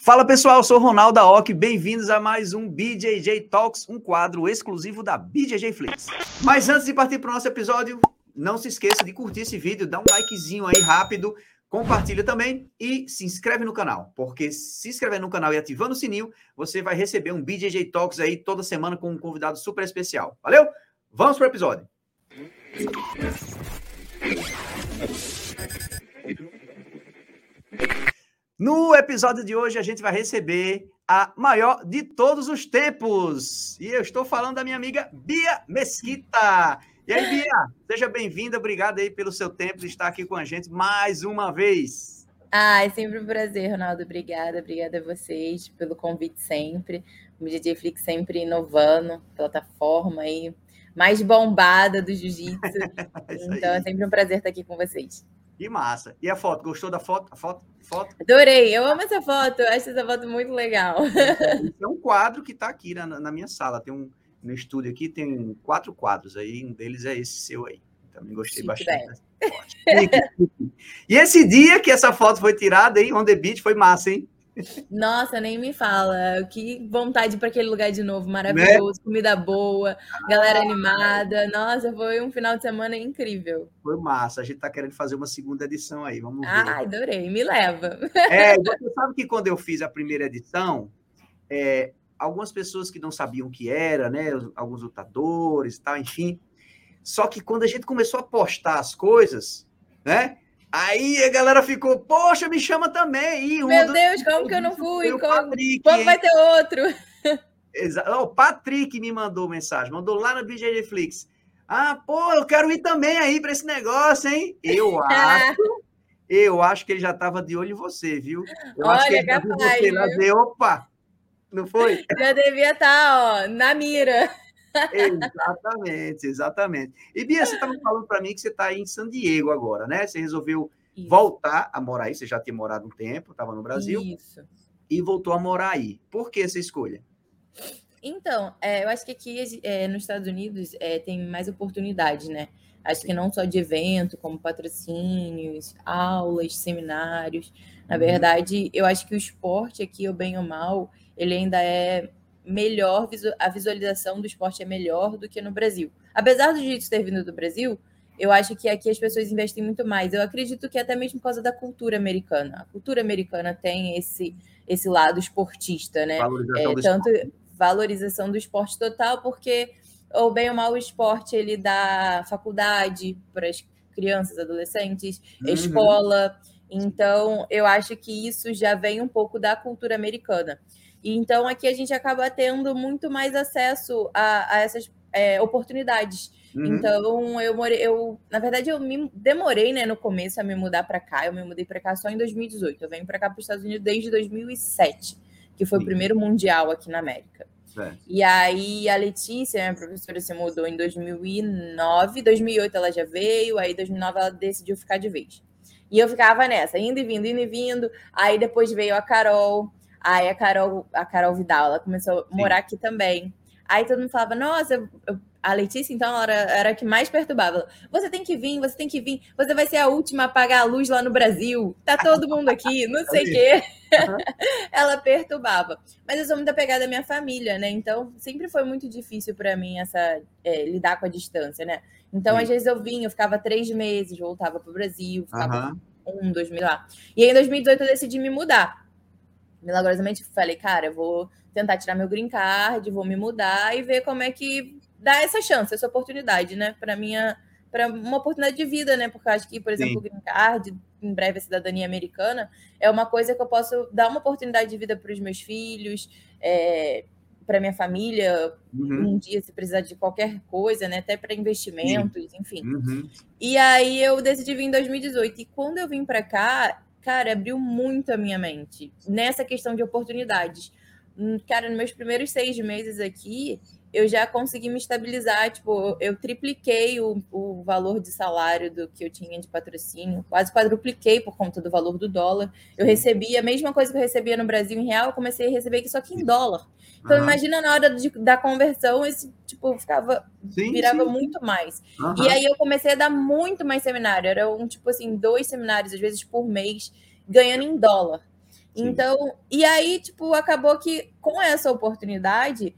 Fala pessoal, sou Ronaldo OC, bem-vindos a mais um BJJ Talks, um quadro exclusivo da BJJ Flix. Mas antes de partir para o nosso episódio, não se esqueça de curtir esse vídeo, dá um likezinho aí rápido, compartilha também e se inscreve no canal, porque se inscrever no canal e ativando o sininho, você vai receber um BJJ Talks aí toda semana com um convidado super especial. Valeu? Vamos para o episódio. No episódio de hoje, a gente vai receber a maior de todos os tempos. E eu estou falando da minha amiga Bia Mesquita. E aí, Bia, seja bem-vinda. Obrigado aí pelo seu tempo de estar aqui com a gente mais uma vez. Ah, é sempre um prazer, Ronaldo. Obrigada, obrigada a vocês pelo convite sempre. O DJ Flix sempre inovando, plataforma aí mais bombada do jiu-jitsu. é então é sempre um prazer estar aqui com vocês. Que massa. E a foto? Gostou da foto? A foto? foto? Adorei. Eu amo essa foto. Eu acho essa foto muito legal. É um quadro que está aqui na, na, minha sala. Tem um no estúdio aqui tem quatro quadros aí. Um deles é esse seu aí. Também gostei Chique bastante. e esse dia que essa foto foi tirada, hein? On the beach foi massa, hein? Nossa, nem me fala. Que vontade para aquele lugar de novo, maravilhoso, né? comida boa, galera ah, animada. Nossa, foi um final de semana incrível. Foi massa. A gente tá querendo fazer uma segunda edição aí. Vamos ver. Ai, adorei. Me leva. É, você sabe que quando eu fiz a primeira edição, é, algumas pessoas que não sabiam o que era, né? Alguns lutadores e tal, enfim. Só que quando a gente começou a postar as coisas, né? Aí a galera ficou, poxa, me chama também. Meu Deus, como que eu não fui? Como, Patrick, como vai ter outro? O Patrick me mandou mensagem, mandou lá no BJ Flix. Ah, pô, eu quero ir também aí para esse negócio, hein? Eu acho, eu acho que ele já estava de olho em você, viu? Eu Olha, acho que ele capaz, você lá opa, não foi? Já devia estar, tá, ó, na mira. Exatamente, exatamente. E Bia, você estava falando para mim que você está em San Diego agora, né? Você resolveu Isso. voltar a morar aí, você já tinha morado um tempo, estava no Brasil. Isso. E voltou a morar aí. Por que essa escolha? Então, é, eu acho que aqui é, nos Estados Unidos é, tem mais oportunidades, né? Acho que não só de evento, como patrocínios, aulas, seminários. Na uhum. verdade, eu acho que o esporte aqui, ou bem ou mal, ele ainda é melhor, a visualização do esporte é melhor do que no Brasil. Apesar do jiu-jitsu ter vindo do Brasil, eu acho que aqui as pessoas investem muito mais. Eu acredito que até mesmo por causa da cultura americana. A cultura americana tem esse, esse lado esportista, né? Valorização é, tanto esporte. valorização do esporte total, porque ou bem ou mal o esporte ele dá faculdade para as crianças, adolescentes, uhum. escola. Então, eu acho que isso já vem um pouco da cultura americana. E então aqui a gente acaba tendo muito mais acesso a, a essas é, oportunidades. Uhum. Então eu morei, eu na verdade eu me demorei, né, no começo a me mudar para cá. Eu me mudei para cá só em 2018. Eu venho para cá para os Estados Unidos desde 2007, que foi Sim. o primeiro mundial aqui na América. E aí a Letícia, minha professora, se mudou em 2009, 2008 ela já veio, aí 2009 ela decidiu ficar de vez. E eu ficava nessa, indo e vindo, indo e vindo. Aí depois veio a Carol, Aí a Carol, a Carol Vidal, ela começou a morar Sim. aqui também. Aí todo mundo falava, nossa, eu, a Letícia, então, ela era, era a que mais perturbava. Você tem que vir, você tem que vir, você vai ser a última a apagar a luz lá no Brasil. Tá todo mundo aqui, não sei o quê. Uhum. ela perturbava. Mas eu sou muito apegada à minha família, né? Então, sempre foi muito difícil para mim essa é, lidar com a distância, né? Então, Sim. às vezes eu vinha, eu ficava três meses, voltava pro Brasil, ficava uhum. um, dois mil lá. E aí, em 2018, eu decidi me mudar milagrosamente falei, cara, eu vou tentar tirar meu green card, vou me mudar e ver como é que dá essa chance, essa oportunidade, né, para minha para uma oportunidade de vida, né? Porque acho que, por exemplo, Sim. o green card, em breve a cidadania americana, é uma coisa que eu posso dar uma oportunidade de vida para os meus filhos, é, para minha família, uhum. um dia se precisar de qualquer coisa, né? Até para investimentos, Sim. enfim. Uhum. E aí eu decidi vir em 2018 e quando eu vim para cá, cara, abriu muito a minha mente nessa questão de oportunidades. Hum, cara, nos meus primeiros seis meses aqui, eu já consegui me estabilizar. Tipo, eu tripliquei o, o valor de salário do que eu tinha de patrocínio, quase quadrupliquei por conta do valor do dólar. Eu recebia a mesma coisa que eu recebia no Brasil em real, eu comecei a receber aqui só que em dólar. Então, uhum. imagina na hora de, da conversão, esse tipo ficava sim, virava sim. muito mais. Uhum. E aí eu comecei a dar muito mais seminário. Era um tipo assim, dois seminários, às vezes por mês, ganhando em dólar. Então, e aí, tipo, acabou que com essa oportunidade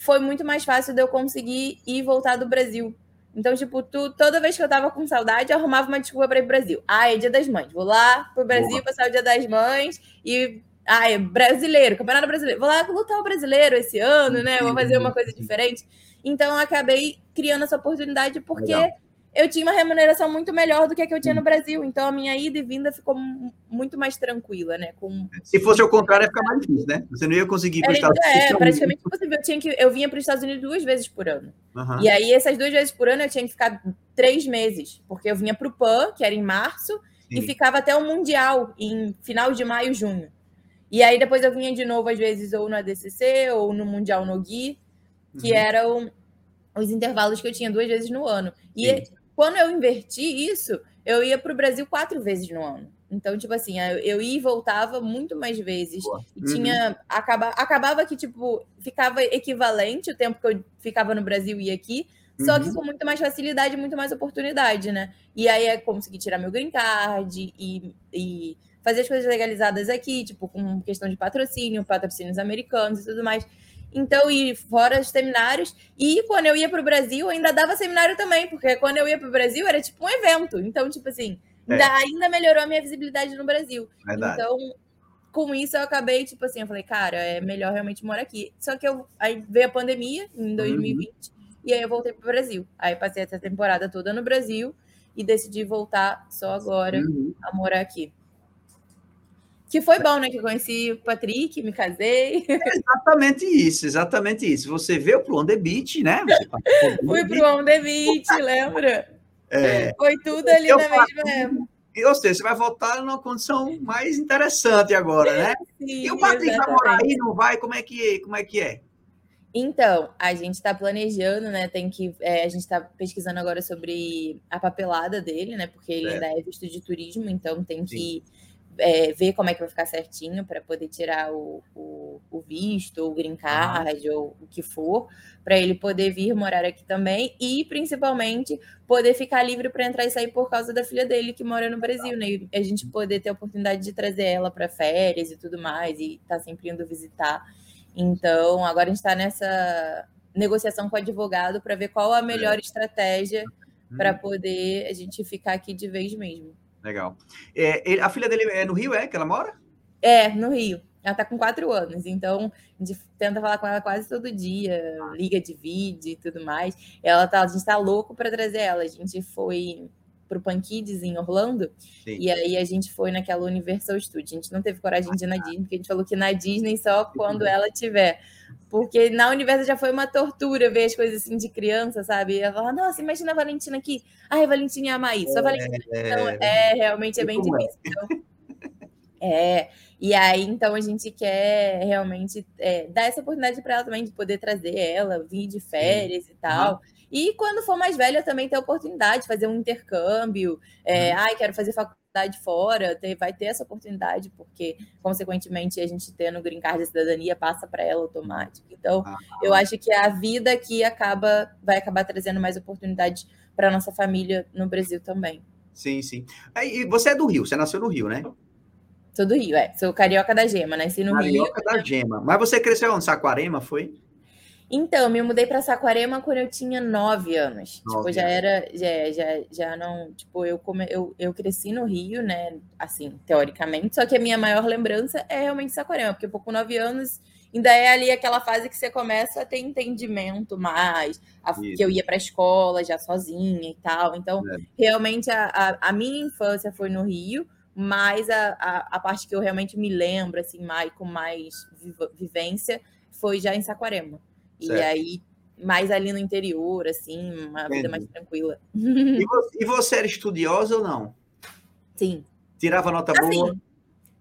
foi muito mais fácil de eu conseguir ir e voltar do Brasil. Então, tipo, tu, toda vez que eu tava com saudade, eu arrumava uma desculpa para ir pro Brasil. Ah, é dia das mães. Vou lá pro Brasil Boa. passar o dia das mães e. Ah, é brasileiro, campeonato brasileiro. Vou lá lutar o brasileiro esse ano, né? Vou fazer uma coisa diferente. Então, eu acabei criando essa oportunidade porque Legal eu tinha uma remuneração muito melhor do que a que eu tinha no Brasil. Então a minha ida e vinda ficou muito mais tranquila, né? Com... Se fosse o contrário, ia ficar mais difícil, né? Você não ia conseguir ir para os Estados Unidos. É, praticamente impossível. Eu, tinha que, eu vinha para os Estados Unidos duas vezes por ano. Uhum. E aí, essas duas vezes por ano, eu tinha que ficar três meses, porque eu vinha para o PAN, que era em março, Sim. e ficava até o Mundial, em final de maio, junho. E aí depois eu vinha de novo, às vezes, ou no ADCC, ou no Mundial no Gui, que uhum. eram os intervalos que eu tinha duas vezes no ano. E Sim quando eu inverti isso, eu ia para o Brasil quatro vezes no ano. Então, tipo assim, eu ia e voltava muito mais vezes. Boa. E tinha. Uhum. Acaba, acabava que, tipo, ficava equivalente o tempo que eu ficava no Brasil e aqui, só uhum. que com muito mais facilidade e muito mais oportunidade, né? E aí é conseguir tirar meu green card e, e fazer as coisas legalizadas aqui, tipo, com questão de patrocínio, patrocínios americanos e tudo mais. Então, e fora os seminários. E quando eu ia para o Brasil, ainda dava seminário também, porque quando eu ia para o Brasil era tipo um evento. Então, tipo assim, é. ainda, ainda, melhorou a minha visibilidade no Brasil. Verdade. Então, com isso eu acabei, tipo assim, eu falei, cara, é melhor realmente morar aqui. Só que eu aí veio a pandemia em 2020 uhum. e aí eu voltei para o Brasil. Aí passei essa temporada toda no Brasil e decidi voltar só agora uhum. a morar aqui. Que foi bom, né? Que eu conheci o Patrick, me casei. É exatamente isso, exatamente isso. Você veio pro On The Beach, né? Fui pro On The Beach, lembra? É. Foi tudo ali na mesma Ou seja, você vai voltar numa condição mais interessante agora, né? Sim, e o Patrick vai morar aí, não vai? Como é que, como é, que é? Então, a gente está planejando, né? Tem que. É, a gente está pesquisando agora sobre a papelada dele, né? Porque ele é. ainda é visto de turismo, então tem Sim. que é, ver como é que vai ficar certinho para poder tirar o, o, o, visto, o green card, uhum. ou o que for, para ele poder vir morar aqui também e, principalmente, poder ficar livre para entrar e sair por causa da filha dele que mora no Brasil, né? E a gente poder ter a oportunidade de trazer ela para férias e tudo mais, e tá sempre indo visitar. Então, agora a gente está nessa negociação com o advogado para ver qual a melhor é. estratégia para uhum. poder a gente ficar aqui de vez mesmo. Legal. É, ele, a filha dele é no Rio, é? Que ela mora? É, no Rio. Ela tá com quatro anos, então a gente tenta falar com ela quase todo dia, liga de vídeo e tudo mais. Ela tá, a gente tá louco para trazer ela. A gente foi pro Pankids em Orlando, Sim. e aí a gente foi naquela Universal Studios. A gente não teve coragem de ir na Disney, porque a gente falou que na Disney só quando ela tiver. Porque na Universo já foi uma tortura ver as coisas assim de criança, sabe? Ela fala, nossa, imagina a Valentina aqui. Ai, a Valentina ama isso. A Valentina... É... Então, é, realmente é bem é? difícil. Então, é, e aí, então, a gente quer realmente é, dar essa oportunidade para ela também de poder trazer ela, vir de férias Sim. e tal. Uhum. E quando for mais velha, também ter a oportunidade de fazer um intercâmbio. É, uhum. Ai, quero fazer faculdade cidade fora, ter, vai ter essa oportunidade, porque, consequentemente, a gente tendo green card de cidadania passa para ela automático. Então, ah, eu acho que a vida aqui acaba, vai acabar trazendo mais oportunidades para nossa família no Brasil também. Sim, sim. E você é do Rio, você nasceu no Rio, né? Sou do Rio, é. Sou carioca da Gema, nasci no carioca Rio. Carioca da Gema. Mas você cresceu onde? Saquarema, foi? Então, me mudei para Saquarema quando eu tinha nove anos. Nove tipo, já anos. era, já, já, já não, tipo, eu, come, eu, eu cresci no Rio, né, assim, teoricamente, só que a minha maior lembrança é realmente Saquarema, porque com nove anos ainda é ali aquela fase que você começa a ter entendimento mais, a, que eu ia para a escola já sozinha e tal. Então, é. realmente a, a, a, minha infância foi no Rio, mas a, a, a, parte que eu realmente me lembro, assim, mais, com mais vivência, foi já em Saquarema. Certo. E aí, mais ali no interior, assim, uma Entendi. vida mais tranquila. E você, e você, era estudiosa ou não? Sim. Tirava nota assim, boa?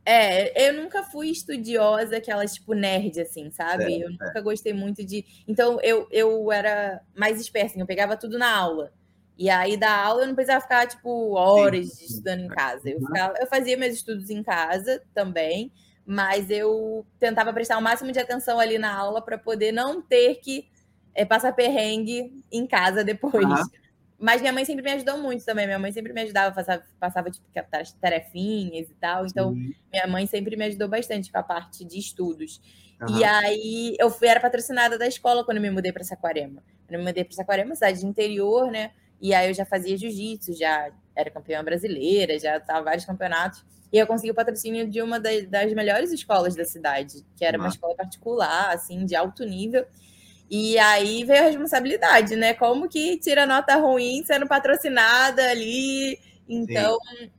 É, eu nunca fui estudiosa, aquelas tipo nerd, assim, sabe? Certo, eu nunca gostei muito de. Então, eu, eu era mais esperta, assim, eu pegava tudo na aula. E aí, da aula, eu não precisava ficar, tipo, horas sim, sim. estudando em casa. Eu, ficava, eu fazia meus estudos em casa também, mas eu tentava prestar o máximo de atenção ali na aula para poder não ter que é, passar perrengue em casa depois. Uhum. mas minha mãe sempre me ajudou muito também. Minha mãe sempre me ajudava, passava, passava tipo, tarefinhas e tal. Então, Sim. minha mãe sempre me ajudou bastante com a parte de estudos. Uhum. E aí, eu fui, era patrocinada da escola quando me mudei para Saquarema. Quando eu me mudei para Saquarema, cidade de interior, né? E aí, eu já fazia jiu-jitsu, já era campeã brasileira, já estava vários campeonatos. E eu consegui o patrocínio de uma das, das melhores escolas da cidade, que era uma escola particular, assim, de alto nível. E aí veio a responsabilidade, né? Como que tira nota ruim sendo patrocinada ali? Então, Sim.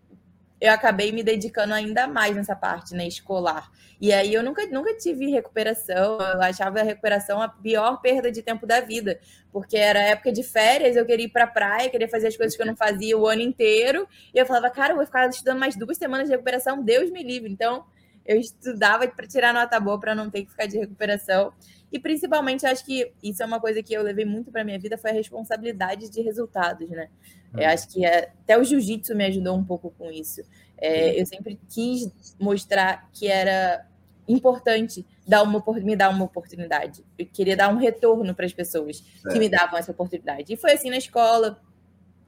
Eu acabei me dedicando ainda mais nessa parte, né, escolar. E aí eu nunca, nunca tive recuperação, eu achava a recuperação a pior perda de tempo da vida, porque era época de férias, eu queria ir pra praia, queria fazer as coisas que eu não fazia o ano inteiro, e eu falava, cara, eu vou ficar estudando mais duas semanas de recuperação, Deus me livre. Então, eu estudava para tirar nota boa para não ter que ficar de recuperação. E principalmente, acho que isso é uma coisa que eu levei muito para minha vida, foi a responsabilidade de resultados, né? Eu acho que é, até o jiu-jitsu me ajudou um pouco com isso. É, eu sempre quis mostrar que era importante dar uma, me dar uma oportunidade. Eu queria dar um retorno para as pessoas é. que me davam essa oportunidade. E foi assim na escola,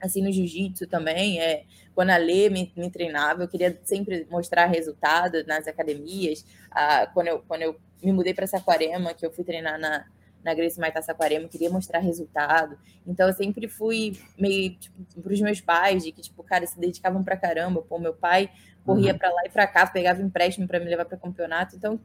assim no jiu-jitsu também. É, quando a Lê me, me, treinava, eu queria sempre mostrar resultado nas academias. Ah, quando, eu, quando eu me mudei para Saquarema, que eu fui treinar na, na Grace Maitá Saquarema, queria mostrar resultado. Então eu sempre fui meio tipo, para os meus pais, de que, tipo, cara, se dedicavam para caramba. Pô, meu pai corria uhum. para lá e para cá, pegava empréstimo para me levar para campeonato. Então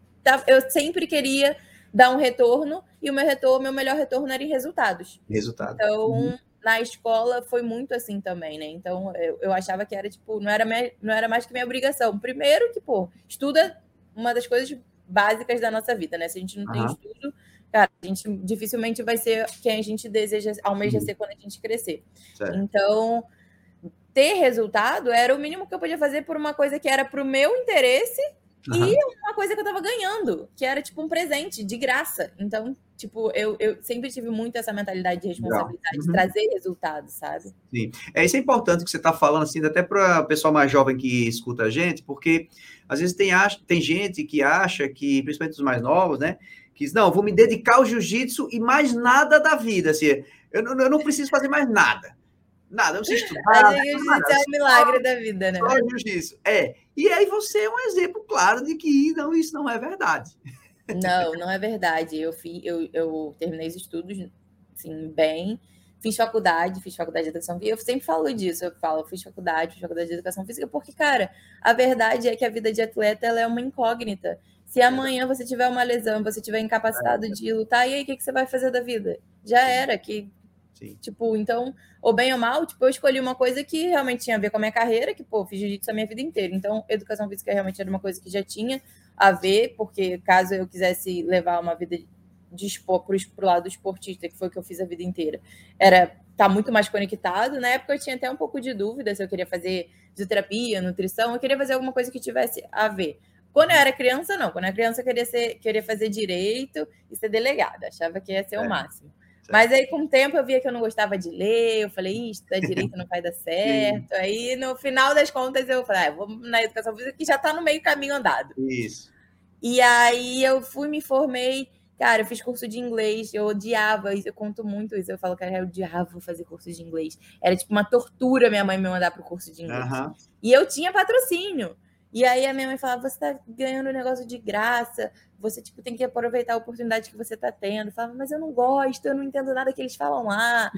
eu sempre queria dar um retorno e o meu retorno, meu melhor retorno era em resultados. Resultado. Então, uhum. na escola foi muito assim também, né? Então, eu, eu achava que era tipo, não era, minha, não era mais que minha obrigação. Primeiro que, pô, estuda uma das coisas básicas da nossa vida, né? Se a gente não uhum. tem estudo, cara, a gente dificilmente vai ser quem a gente deseja, almeja uhum. ser quando a gente crescer. Certo. Então, ter resultado era o mínimo que eu podia fazer por uma coisa que era para o meu interesse Uhum. E uma coisa que eu tava ganhando, que era tipo um presente de graça. Então, tipo, eu, eu sempre tive muito essa mentalidade de responsabilidade, uhum. de trazer resultados, sabe? Sim. É isso é importante que você tá falando, assim, até para o pessoal mais jovem que escuta a gente, porque às vezes tem, tem gente que acha que, principalmente os mais novos, né? Que diz, não, vou me dedicar ao jiu-jitsu e mais nada da vida. Assim, eu, não, eu não preciso fazer mais nada. Nada, não precisa estudar. Jiu-jitsu é o milagre da vida, né? Só jiu-jitsu. É. E aí você é um exemplo claro de que não, isso não é verdade. Não, não é verdade. Eu, fui, eu, eu terminei os estudos assim, bem, fiz faculdade, fiz faculdade de educação física. Eu sempre falo disso, eu falo, fiz faculdade, fiz faculdade de educação física, porque, cara, a verdade é que a vida de atleta ela é uma incógnita. Se amanhã você tiver uma lesão, você tiver incapacitado é. de lutar, e aí o que, que você vai fazer da vida? Já era, que Sim. Tipo, então, ou bem ou mal, tipo, eu escolhi uma coisa que realmente tinha a ver com a minha carreira, que, pô, fiz jiu-jitsu a minha vida inteira. Então, educação física realmente era uma coisa que já tinha a ver, porque caso eu quisesse levar uma vida de expor pro, pro lado esportista, que foi o que eu fiz a vida inteira, era tá muito mais conectado. Na época eu tinha até um pouco de dúvida se eu queria fazer fisioterapia, nutrição, eu queria fazer alguma coisa que tivesse a ver. Quando eu era criança, não. Quando eu era criança, eu queria, ser, queria fazer direito e ser delegada. Achava que ia ser é. o máximo. Mas aí, com o tempo, eu via que eu não gostava de ler, eu falei, isso, da direito não vai dar certo. aí, no final das contas, eu falei, ah, vou na educação física, que já está no meio caminho andado. Isso. E aí, eu fui, me formei, cara, eu fiz curso de inglês, eu odiava isso, eu conto muito isso. Eu falo, cara, eu odiava fazer curso de inglês. Era tipo uma tortura minha mãe me mandar para o curso de inglês. Uhum. E eu tinha patrocínio. E aí a minha mãe falava, você tá ganhando um negócio de graça, você tipo tem que aproveitar a oportunidade que você tá tendo. Eu falava, mas eu não gosto, eu não entendo nada que eles falam lá.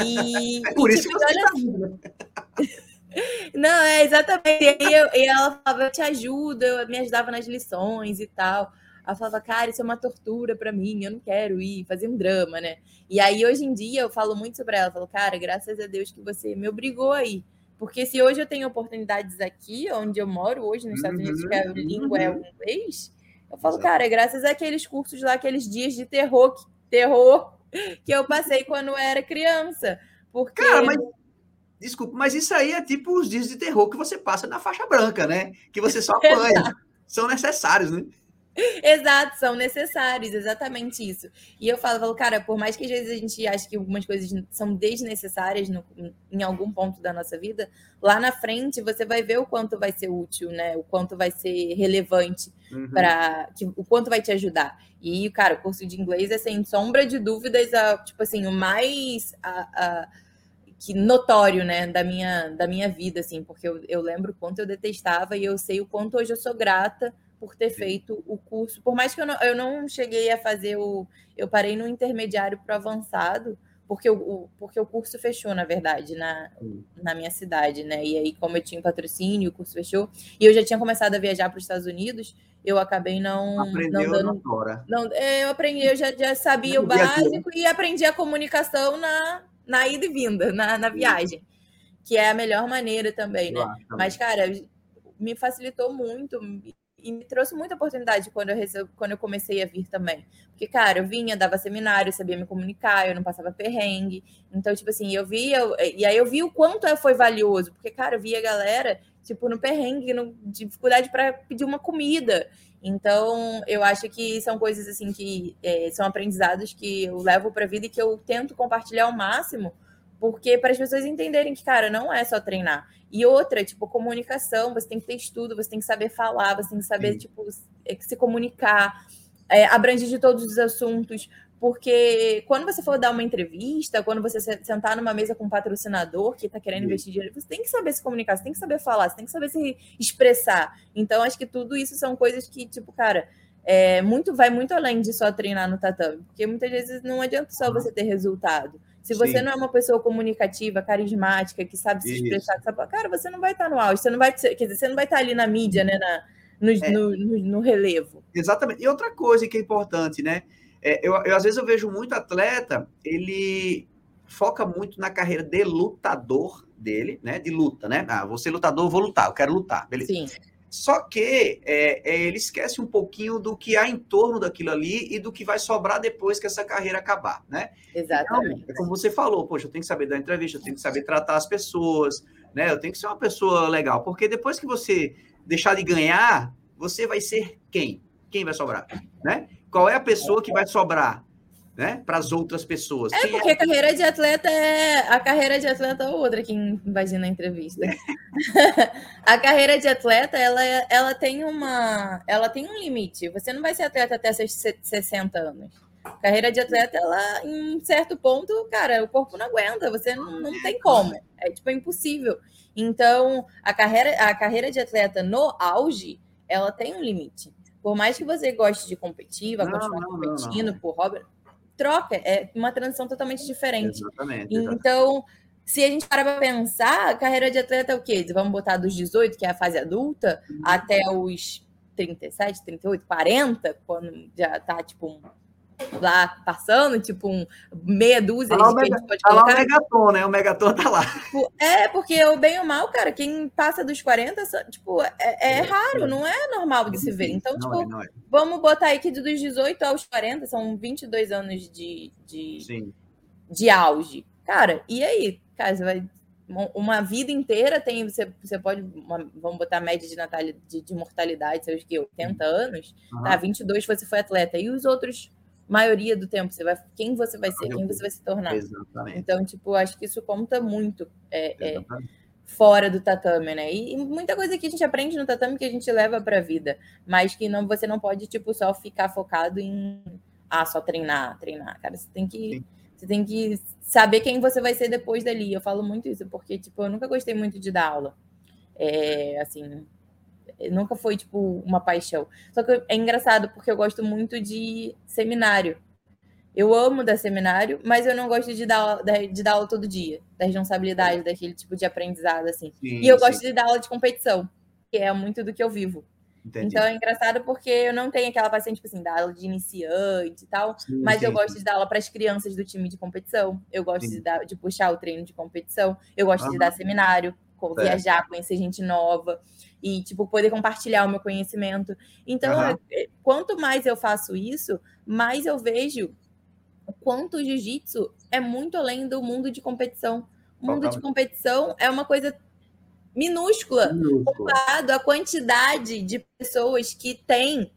E, é por e, isso tipo, que você olha... tá rindo. Não, é exatamente. E, eu, e, ela falava, eu te ajudo, eu me ajudava nas lições e tal. Ela falava, cara, isso é uma tortura para mim, eu não quero ir, fazer um drama, né? E aí, hoje em dia, eu falo muito sobre ela. Eu falo, cara, graças a Deus que você me obrigou a ir. Porque se hoje eu tenho oportunidades aqui, onde eu moro hoje, nos Estados Unidos, que a uhum, língua é o uhum. inglês, eu falo, Exato. cara, é graças àqueles cursos lá, aqueles dias de terror, terror que eu passei quando eu era criança. Porque. Cara, mas. Desculpa, mas isso aí é tipo os dias de terror que você passa na faixa branca, né? Que você só apanha. São necessários, né? Exato, são necessários, exatamente isso. E eu falo, falo, cara, por mais que às vezes a gente ache que algumas coisas são desnecessárias no, em algum ponto da nossa vida, lá na frente você vai ver o quanto vai ser útil, né? O quanto vai ser relevante uhum. para o quanto vai te ajudar. E, cara, o curso de inglês é sem sombra de dúvidas, a, tipo assim, o mais a, a que notório, né, da minha, da minha vida, assim, porque eu, eu lembro o quanto eu detestava e eu sei o quanto hoje eu sou grata por ter feito o curso. Por mais que eu não, eu não cheguei a fazer o. Eu parei no intermediário para avançado, porque o, porque o curso fechou, na verdade, na, na minha cidade, né? E aí, como eu tinha patrocínio, o curso fechou, e eu já tinha começado a viajar para os Estados Unidos, eu acabei não. Aprendeu não dando, não, é, eu aprendi, eu já, já sabia o básico e aprendi a comunicação na, na ida e vinda, na, na viagem, que é a melhor maneira também, né? Claro, também. Mas, cara, me facilitou muito e me trouxe muita oportunidade quando eu, quando eu comecei a vir também. Porque, cara, eu vinha, dava seminário, sabia me comunicar, eu não passava perrengue. Então, tipo assim, eu via, e aí eu vi o quanto foi valioso, porque, cara, eu via a galera, tipo, no perrengue, no, dificuldade para pedir uma comida. Então, eu acho que são coisas assim que é, são aprendizados que eu levo para a vida e que eu tento compartilhar ao máximo, porque para as pessoas entenderem que, cara, não é só treinar. E outra, tipo, comunicação, você tem que ter estudo, você tem que saber falar, você tem que saber, Sim. tipo, é, se comunicar, é, abrange de todos os assuntos, porque quando você for dar uma entrevista, quando você sentar numa mesa com um patrocinador que está querendo Sim. investir dinheiro, você tem que saber se comunicar, você tem que saber falar, você tem que saber se expressar. Então, acho que tudo isso são coisas que, tipo, cara, é, muito vai muito além de só treinar no tatame, porque muitas vezes não adianta só você ter resultado. Se você Sim. não é uma pessoa comunicativa, carismática, que sabe se expressar, sabe, cara, você não vai estar no auge, você não vai, quer dizer, você não vai estar ali na mídia, né, na, no, é. no, no, no, relevo. Exatamente. E outra coisa que é importante, né? É, eu, eu, às vezes eu vejo muito atleta, ele foca muito na carreira de lutador dele, né? De luta, né? Ah, vou ser lutador, vou lutar, eu quero lutar, beleza. Sim. Só que é, é, ele esquece um pouquinho do que há em torno daquilo ali e do que vai sobrar depois que essa carreira acabar, né? Exatamente. Então, é como você falou, poxa, eu tenho que saber dar entrevista, eu tenho que saber tratar as pessoas, né? Eu tenho que ser uma pessoa legal, porque depois que você deixar de ganhar, você vai ser quem? Quem vai sobrar, né? Qual é a pessoa que vai sobrar? Né, para as outras pessoas. É, porque é... a carreira de atleta é a carreira de atleta é outra que imagina a entrevista. a carreira de atleta, ela, ela tem uma ela tem um limite. Você não vai ser atleta até seus 60 anos. A carreira de atleta, ela em certo ponto, cara, o corpo não aguenta, você não, não tem como. É tipo é impossível. Então, a carreira a carreira de atleta no auge, ela tem um limite. Por mais que você goste de competir, vai continuar não, competindo não, por hobby, troca, é uma transição totalmente diferente. Exatamente. Então, se a gente parar para pensar, a carreira de atleta é o quê? Vamos botar dos 18, que é a fase adulta, uhum. até os 37, 38, 40, quando já tá tipo lá passando, tipo um meia dúzia tá de que a gente pode tá colocar. Lá o Megaton, né? O Megaton tá lá. Tipo, é, porque o bem ou mal, cara, quem passa dos 40, tipo, é, é, é raro, não é normal de se ver. Então, não tipo, é, é. vamos botar aí que dos 18 aos 40 são 22 anos de, de, de auge. Cara, e aí? Cara, você vai uma vida inteira tem você, você pode uma, vamos botar a média de natalidade de, de mortalidade, seus que 80 anos, uhum. tá 22 você foi atleta e os outros maioria do tempo, você vai, quem você vai ser, quem você vai se tornar. Exatamente. Então, tipo, acho que isso conta muito é, é, fora do tatame, né? E, e, muita coisa que a gente aprende no tatame que a gente leva para a vida, mas que não você não pode tipo só ficar focado em ah, só treinar, treinar, cara, você tem que Sim. você tem que saber quem você vai ser depois dali. Eu falo muito isso porque tipo, eu nunca gostei muito de dar aula. É, assim, nunca foi, tipo, uma paixão. Só que é engraçado, porque eu gosto muito de seminário. Eu amo dar seminário, mas eu não gosto de dar, de dar aula todo dia, da responsabilidade, daquele tipo de aprendizado, assim. Sim, e eu sim. gosto de dar aula de competição, que é muito do que eu vivo. Entendi. Então é engraçado porque eu não tenho aquela paciente, tipo assim, dar aula de iniciante e tal, sim, mas eu gosto de dar aula para as crianças do time de competição, eu gosto de, dar, de puxar o treino de competição, eu gosto de dar seminário, viajar, conhecer gente nova e tipo poder compartilhar o meu conhecimento. Então, uhum. quanto mais eu faço isso, mais eu vejo o quanto o jiu-jitsu é muito além do mundo de competição. O mundo de competição é uma coisa minúscula, minúscula comparado à quantidade de pessoas que tem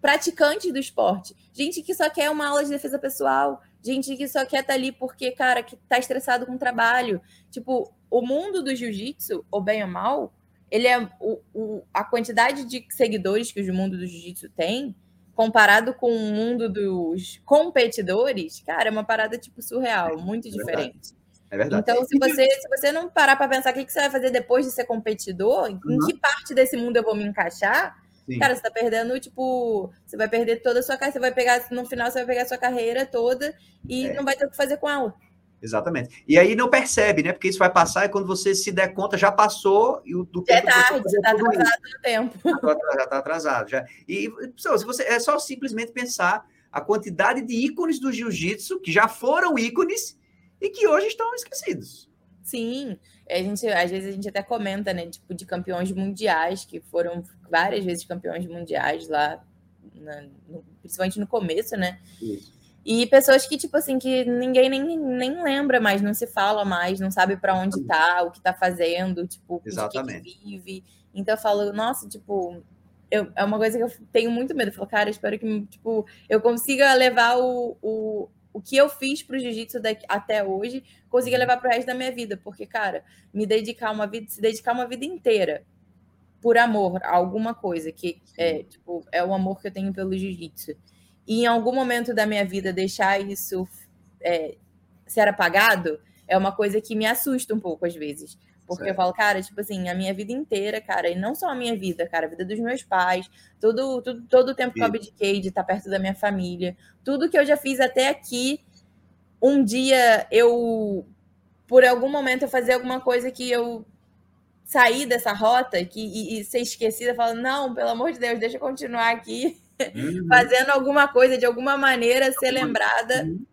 praticantes do esporte. Gente que só quer uma aula de defesa pessoal, gente que só quer estar tá ali porque, cara, que tá estressado com o trabalho. Tipo, o mundo do jiu-jitsu, ou bem ou mal, ele é o, o, a quantidade de seguidores que o mundo do jiu-jitsu tem, comparado com o mundo dos competidores, cara, é uma parada tipo surreal, muito é diferente. É verdade. Então, se você, se você não parar para pensar o que, que você vai fazer depois de ser competidor, uhum. em que parte desse mundo eu vou me encaixar, Sim. cara, você tá perdendo, tipo, você vai perder toda a sua carreira, você vai pegar, no final, você vai pegar a sua carreira toda e é. não vai ter o que fazer com ela. Exatamente. E aí não percebe, né? Porque isso vai passar e quando você se der conta, já passou e o do já tempo. É tarde, está atrasado no tempo. Já está atrasado. Já. E se você é só simplesmente pensar a quantidade de ícones do jiu-jitsu que já foram ícones e que hoje estão esquecidos. Sim, a gente, às vezes a gente até comenta, né, tipo, de campeões mundiais, que foram várias vezes campeões mundiais lá, na, no, principalmente no começo, né? Isso. E pessoas que, tipo assim, que ninguém nem, nem lembra mais, não se fala mais, não sabe para onde tá, o que tá fazendo, tipo, Exatamente. de que vive. Então eu falo, nossa, tipo, eu, é uma coisa que eu tenho muito medo. Eu falo, cara, eu espero que, tipo, eu consiga levar o, o, o que eu fiz pro jiu-jitsu até hoje, consiga levar pro resto da minha vida. Porque, cara, me dedicar uma vida, se dedicar uma vida inteira por amor a alguma coisa, que é, tipo, é o amor que eu tenho pelo jiu-jitsu e em algum momento da minha vida deixar isso é, ser apagado é uma coisa que me assusta um pouco às vezes. Porque certo. eu falo, cara, tipo assim, a minha vida inteira, cara, e não só a minha vida, cara, a vida dos meus pais, todo, todo, todo o tempo que eu abdiquei de estar perto da minha família, tudo que eu já fiz até aqui, um dia eu, por algum momento, eu fazer alguma coisa que eu sair dessa rota que, e, e ser esquecida, falando, não, pelo amor de Deus, deixa eu continuar aqui uhum. fazendo alguma coisa, de alguma maneira, ser lembrada uhum.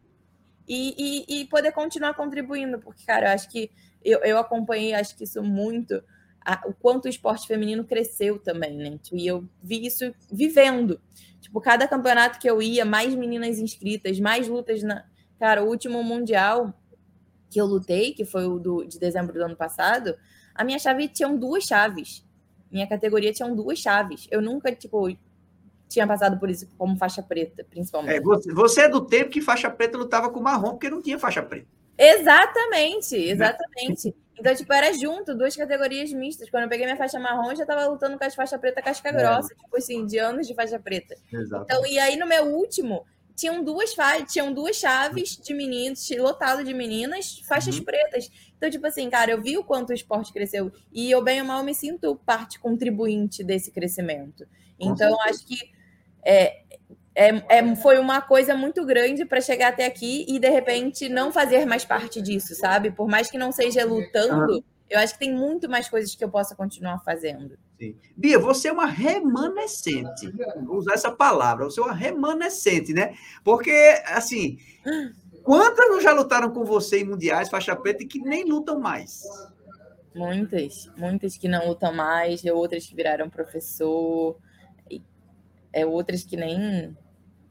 e, e, e, poder continuar contribuindo, porque, cara, eu acho que eu, eu acompanhei, acho que isso muito, a, o quanto o esporte feminino cresceu também, né? E eu vi isso vivendo. Tipo, cada campeonato que eu ia, mais meninas inscritas, mais lutas na. Cara, o último mundial que eu lutei, que foi o do, de dezembro do ano passado, a minha chave tinham duas chaves. Minha categoria tinha duas chaves. Eu nunca, tipo, tinha passado por isso como faixa preta, principalmente. É, você, você, é do tempo que faixa preta lutava com marrom, porque não tinha faixa preta. Exatamente, exatamente. Então, tipo, era junto, duas categorias mistas. Quando eu peguei minha faixa marrom, eu já tava lutando com as faixa preta casca é. grossa, tipo assim, de anos de faixa preta. Exatamente. Então, e aí no meu último, tinham duas tinham duas chaves de meninos, lotado de meninas, faixas uhum. pretas. Então, tipo assim, cara, eu vi o quanto o esporte cresceu e eu bem ou mal me sinto parte contribuinte desse crescimento. Então, acho que é, é, é, foi uma coisa muito grande para chegar até aqui e de repente não fazer mais parte disso, sabe? Por mais que não seja lutando, eu acho que tem muito mais coisas que eu possa continuar fazendo. Sim. Bia, você é uma remanescente. Vou usar essa palavra. Você é uma remanescente, né? Porque, assim, quantas já lutaram com você em mundiais, faixa preta, e que nem lutam mais? Muitas, muitas que não lutam mais, outras que viraram professor é, outras que nem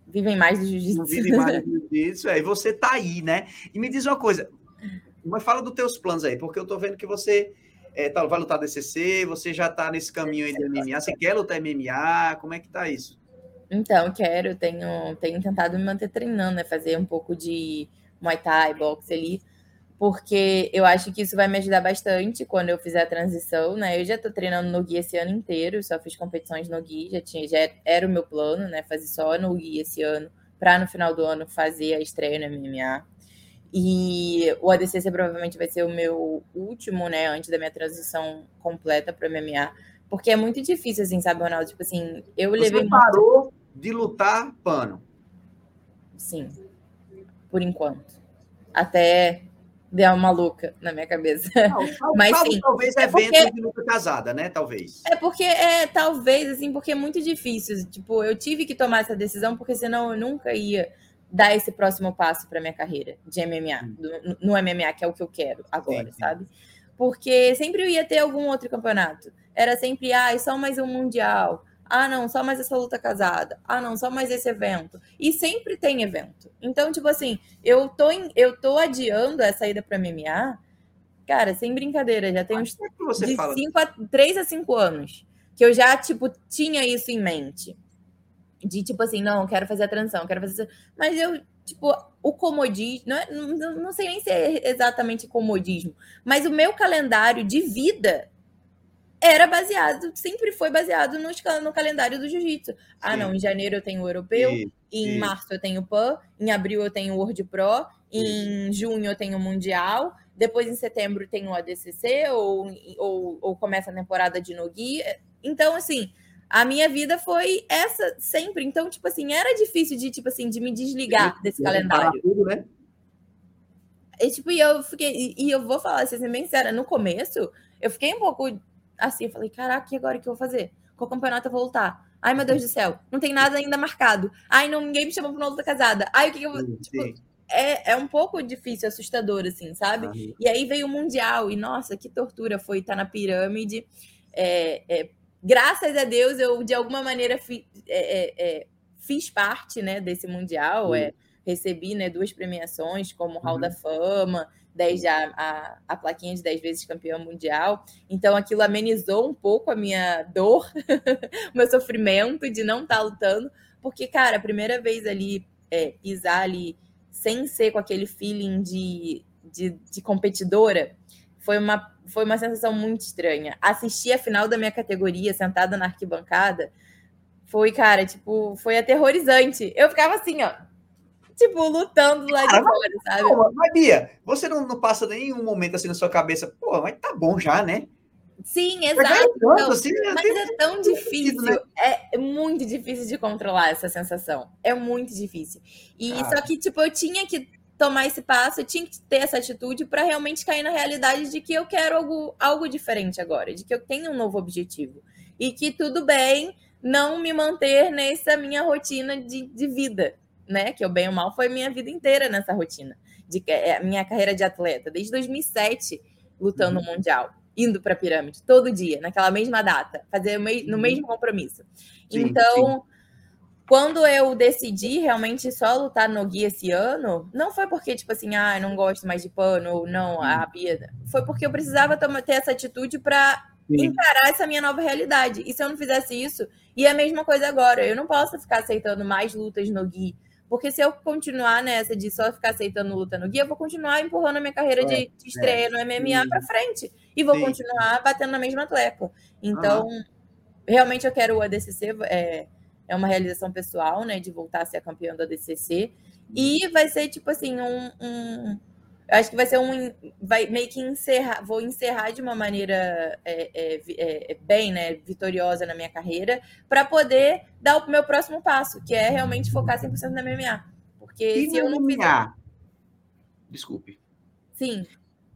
vivem mais do jiu-jitsu. Vivem mais do jiu-jitsu, é, e você tá aí, né? E me diz uma coisa, mas fala dos teus planos aí, porque eu tô vendo que você é, tá, vai lutar DCC, você já tá nesse caminho aí de MMA, você quer lutar MMA, como é que tá isso? Então, quero, tenho, tenho tentado me manter treinando, né? Fazer um pouco de Muay Thai, boxe ali, porque eu acho que isso vai me ajudar bastante quando eu fizer a transição, né? Eu já tô treinando no Gui esse ano inteiro, só fiz competições no Gui, já tinha, já era o meu plano, né? Fazer só no Gui esse ano, para no final do ano fazer a estreia no MMA. E o ADCC provavelmente vai ser o meu último, né? Antes da minha transição completa para MMA. Porque é muito difícil, assim, sabe, Ronaldo? Tipo assim, eu Você levei. Você parou muito... de lutar pano? Sim. Por enquanto. Até deu uma louca na minha cabeça. Não, Mas sim, talvez é evento porque, de luta casada, né? Talvez. É porque é talvez assim, porque é muito difícil. Tipo, eu tive que tomar essa decisão porque senão eu nunca ia dar esse próximo passo para minha carreira de MMA, do, no MMA, que é o que eu quero agora, sim, sim. sabe? Porque sempre eu ia ter algum outro campeonato. Era sempre, ah, é só mais um mundial. Ah, não, só mais essa luta casada. Ah, não, só mais esse evento. E sempre tem evento. Então, tipo assim, eu tô, em, eu tô adiando essa ida para MMA, cara, sem brincadeira, já tem uns é de fala? cinco a, 3 a 5 anos que eu já, tipo, tinha isso em mente. De, tipo assim, não, quero fazer a transição, quero fazer... Mas eu, tipo, o comodismo, não, é, não, não sei nem se é exatamente comodismo, mas o meu calendário de vida era baseado, sempre foi baseado no, no calendário do jiu-jitsu. Ah, não, em janeiro eu tenho o europeu, Em Isso. março eu tenho PAN, em abril eu tenho World Pro, em Isso. junho eu tenho Mundial, depois em setembro tem o ADCC ou, ou, ou começa a temporada de Nogi. Então, assim, a minha vida foi essa sempre. Então, tipo assim, era difícil de, tipo assim, de me desligar desse calendário. Tudo, né? E, tipo, e eu fiquei, e eu vou falar, assim, bem sincera, no começo, eu fiquei um pouco assim, eu falei, caraca, e agora o que eu vou fazer? Qual campeonato eu vou lutar? Ai, meu Deus do céu, não tem nada ainda marcado. Ai, não, ninguém me chamou para uma luta casada. Ai, o que, que eu vou. Tipo, é, é um pouco difícil, assustador, assim, sabe? Uhum. E aí veio o Mundial, e nossa, que tortura foi estar na pirâmide. É, é, graças a Deus, eu de alguma maneira fi, é, é, é, fiz parte né, desse Mundial. Uhum. recebi né, duas premiações, como Hall uhum. da Fama, 10 a, a, a, plaquinha de 10 vezes campeão mundial. Então aquilo amenizou um pouco a minha dor, o meu sofrimento de não estar tá lutando, porque, cara, a primeira vez ali, é, pisar ali sem ser com aquele feeling de, de, de competidora, foi uma, foi uma sensação muito estranha. Assistir a final da minha categoria, sentada na arquibancada, foi, cara, tipo, foi aterrorizante. Eu ficava assim, ó, tipo, lutando lá de fora, sabe? Pô, mas, Bia, você não, não passa nenhum momento assim na sua cabeça, pô, mas tá bom já, né? Sim, exato. Mas, então, assim, mas é tão difícil, né? é muito difícil de controlar essa sensação. É muito difícil. E ah. só que, tipo, eu tinha que tomar esse passo, eu tinha que ter essa atitude para realmente cair na realidade de que eu quero algo, algo diferente agora, de que eu tenho um novo objetivo. E que tudo bem não me manter nessa minha rotina de, de vida, né? Que eu bem ou mal foi minha vida inteira nessa rotina. De é, a minha carreira de atleta, desde 2007, lutando uhum. no Mundial, indo para a pirâmide, todo dia, naquela mesma data, fazer no uhum. mesmo compromisso. Sim, então, sim. quando eu decidi realmente só lutar no guia esse ano, não foi porque, tipo assim, ah, não gosto mais de pano, ou não, a uhum. Bia. Foi porque eu precisava ter essa atitude para encarar essa minha nova realidade. E se eu não fizesse isso, e a mesma coisa agora, eu não posso ficar aceitando mais lutas no Gui porque se eu continuar nessa de só ficar aceitando luta no guia, eu vou continuar empurrando a minha carreira de, de estreia é, no MMA para frente. E vou sim. continuar batendo na mesma tleca. Então, uhum. realmente eu quero o ADCC. É, é uma realização pessoal, né? De voltar a ser campeão do ADCC. E vai ser, tipo assim, um, um eu acho que vai ser um. Vai meio que encerrar. Vou encerrar de uma maneira é, é, é, é bem, né? Vitoriosa na minha carreira, para poder dar o meu próximo passo, que é realmente focar 100% na MMA. Porque e se eu não MMA? Fizer... Desculpe. Sim.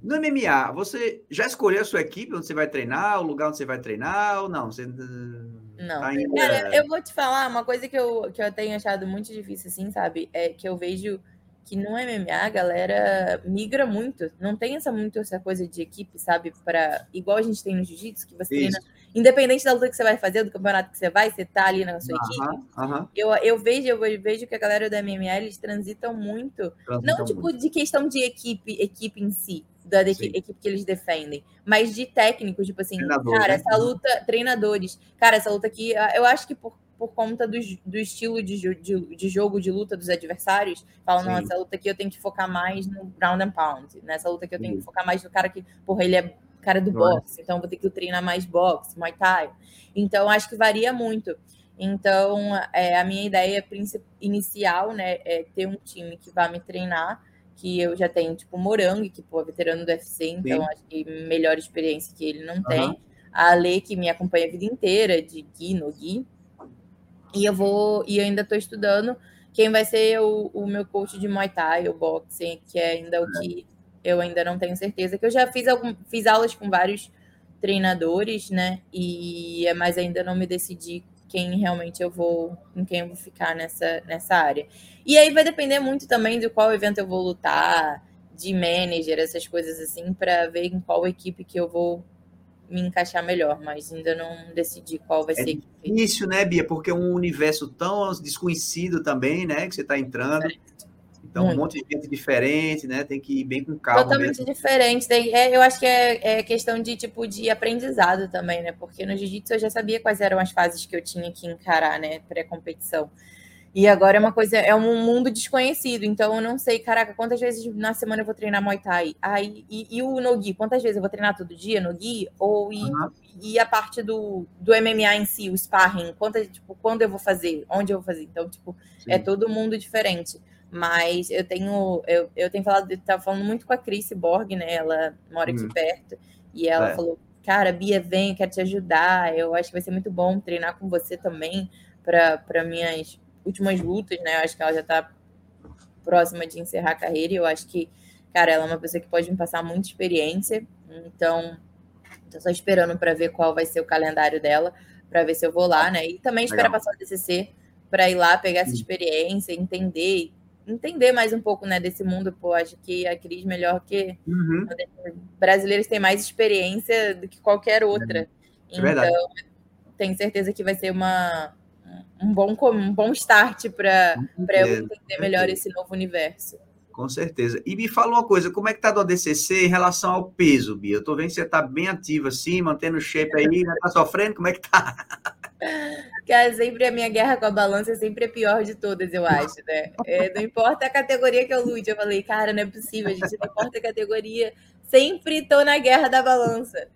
No MMA, você já escolheu a sua equipe, onde você vai treinar, o lugar onde você vai treinar, ou não? Você não. Tá ainda... Cara, eu vou te falar, uma coisa que eu, que eu tenho achado muito difícil, assim, sabe? É que eu vejo que no MMA a galera migra muito. Não tem essa muito essa coisa de equipe, sabe? Para igual a gente tem no jiu-jitsu, que você treina, independente da luta que você vai fazer, do campeonato que você vai, você tá ali na sua uh -huh, equipe. Uh -huh. Eu, eu vejo, eu vejo que a galera do MMA eles transitam muito, transitam não tipo muito. de questão de equipe, equipe em si, da equipe que eles defendem, mas de técnicos, tipo assim, cara, né? essa luta, treinadores, cara, essa luta aqui, eu acho que por por conta do, do estilo de, de, de, jogo, de luta dos adversários, falam, não, essa luta aqui eu tenho que focar mais no ground and pound, nessa luta aqui eu tenho Sim. que focar mais no cara que, porra, ele é cara do boxe, então vou ter que treinar mais boxe, Muay Thai. Então, acho que varia muito. Então, é, a minha ideia inicial, né, é ter um time que vá me treinar, que eu já tenho, tipo, Morango, que, pô, é veterano do UFC, então Sim. acho que melhor experiência que ele não tem. A Lê, que me acompanha a vida inteira, de Gui, no Gui, e eu vou, e eu ainda estou estudando quem vai ser o, o, meu coach de Muay Thai, o boxing, que é ainda o que eu ainda não tenho certeza. Que eu já fiz algum, fiz aulas com vários treinadores, né? E mas ainda não me decidi quem realmente eu vou, em quem eu vou ficar nessa, nessa área. E aí vai depender muito também de qual evento eu vou lutar, de manager, essas coisas assim, para ver em qual equipe que eu vou me encaixar melhor, mas ainda não decidi qual vai é ser. É difícil, né, Bia? Porque é um universo tão desconhecido também, né? Que você está entrando. Então, Muito. um monte de gente diferente, né? Tem que ir bem com calma. Totalmente mesmo. diferente. É, eu acho que é, é, questão de tipo de aprendizado também, né? Porque no jiu-jitsu eu já sabia quais eram as fases que eu tinha que encarar, né? Pré-competição. E agora é uma coisa, é um mundo desconhecido, então eu não sei, caraca, quantas vezes na semana eu vou treinar Muay Thai? Aí, e, e o Nogi, quantas vezes eu vou treinar todo dia Nogi? Ou e, uhum. e a parte do, do MMA em si, o sparring, quantas, tipo, quando eu vou fazer, onde eu vou fazer? Então, tipo, Sim. é todo mundo diferente. Mas eu tenho, eu, eu tenho falado, eu tava falando muito com a Cris Borg, né? Ela mora aqui uhum. perto, e ela é. falou, cara, Bia, vem, eu quero te ajudar. Eu acho que vai ser muito bom treinar com você também para minhas últimas lutas, né? Eu acho que ela já está próxima de encerrar a carreira e eu acho que, cara, ela é uma pessoa que pode me passar muita experiência. Então, tô só esperando para ver qual vai ser o calendário dela, para ver se eu vou lá, né? E também esperar passar o DCC para ir lá pegar essa experiência, entender entender mais um pouco né, desse mundo. Pô, acho que a Cris, melhor que uhum. brasileiros, tem mais experiência do que qualquer outra. É então, tenho certeza que vai ser uma, um bom, um bom start para eu entender melhor esse novo universo. Com certeza. E me fala uma coisa, como é que tá do ADCC em relação ao peso, Bia? Eu tô vendo que você tá bem ativa assim, mantendo o shape aí, né? tá sofrendo? Como é que tá? Cara, sempre a minha guerra com a balança é sempre a pior de todas, eu acho, né? É, não importa a categoria que eu lute, eu falei, cara, não é possível, gente, não importa a categoria, sempre tô na guerra da balança.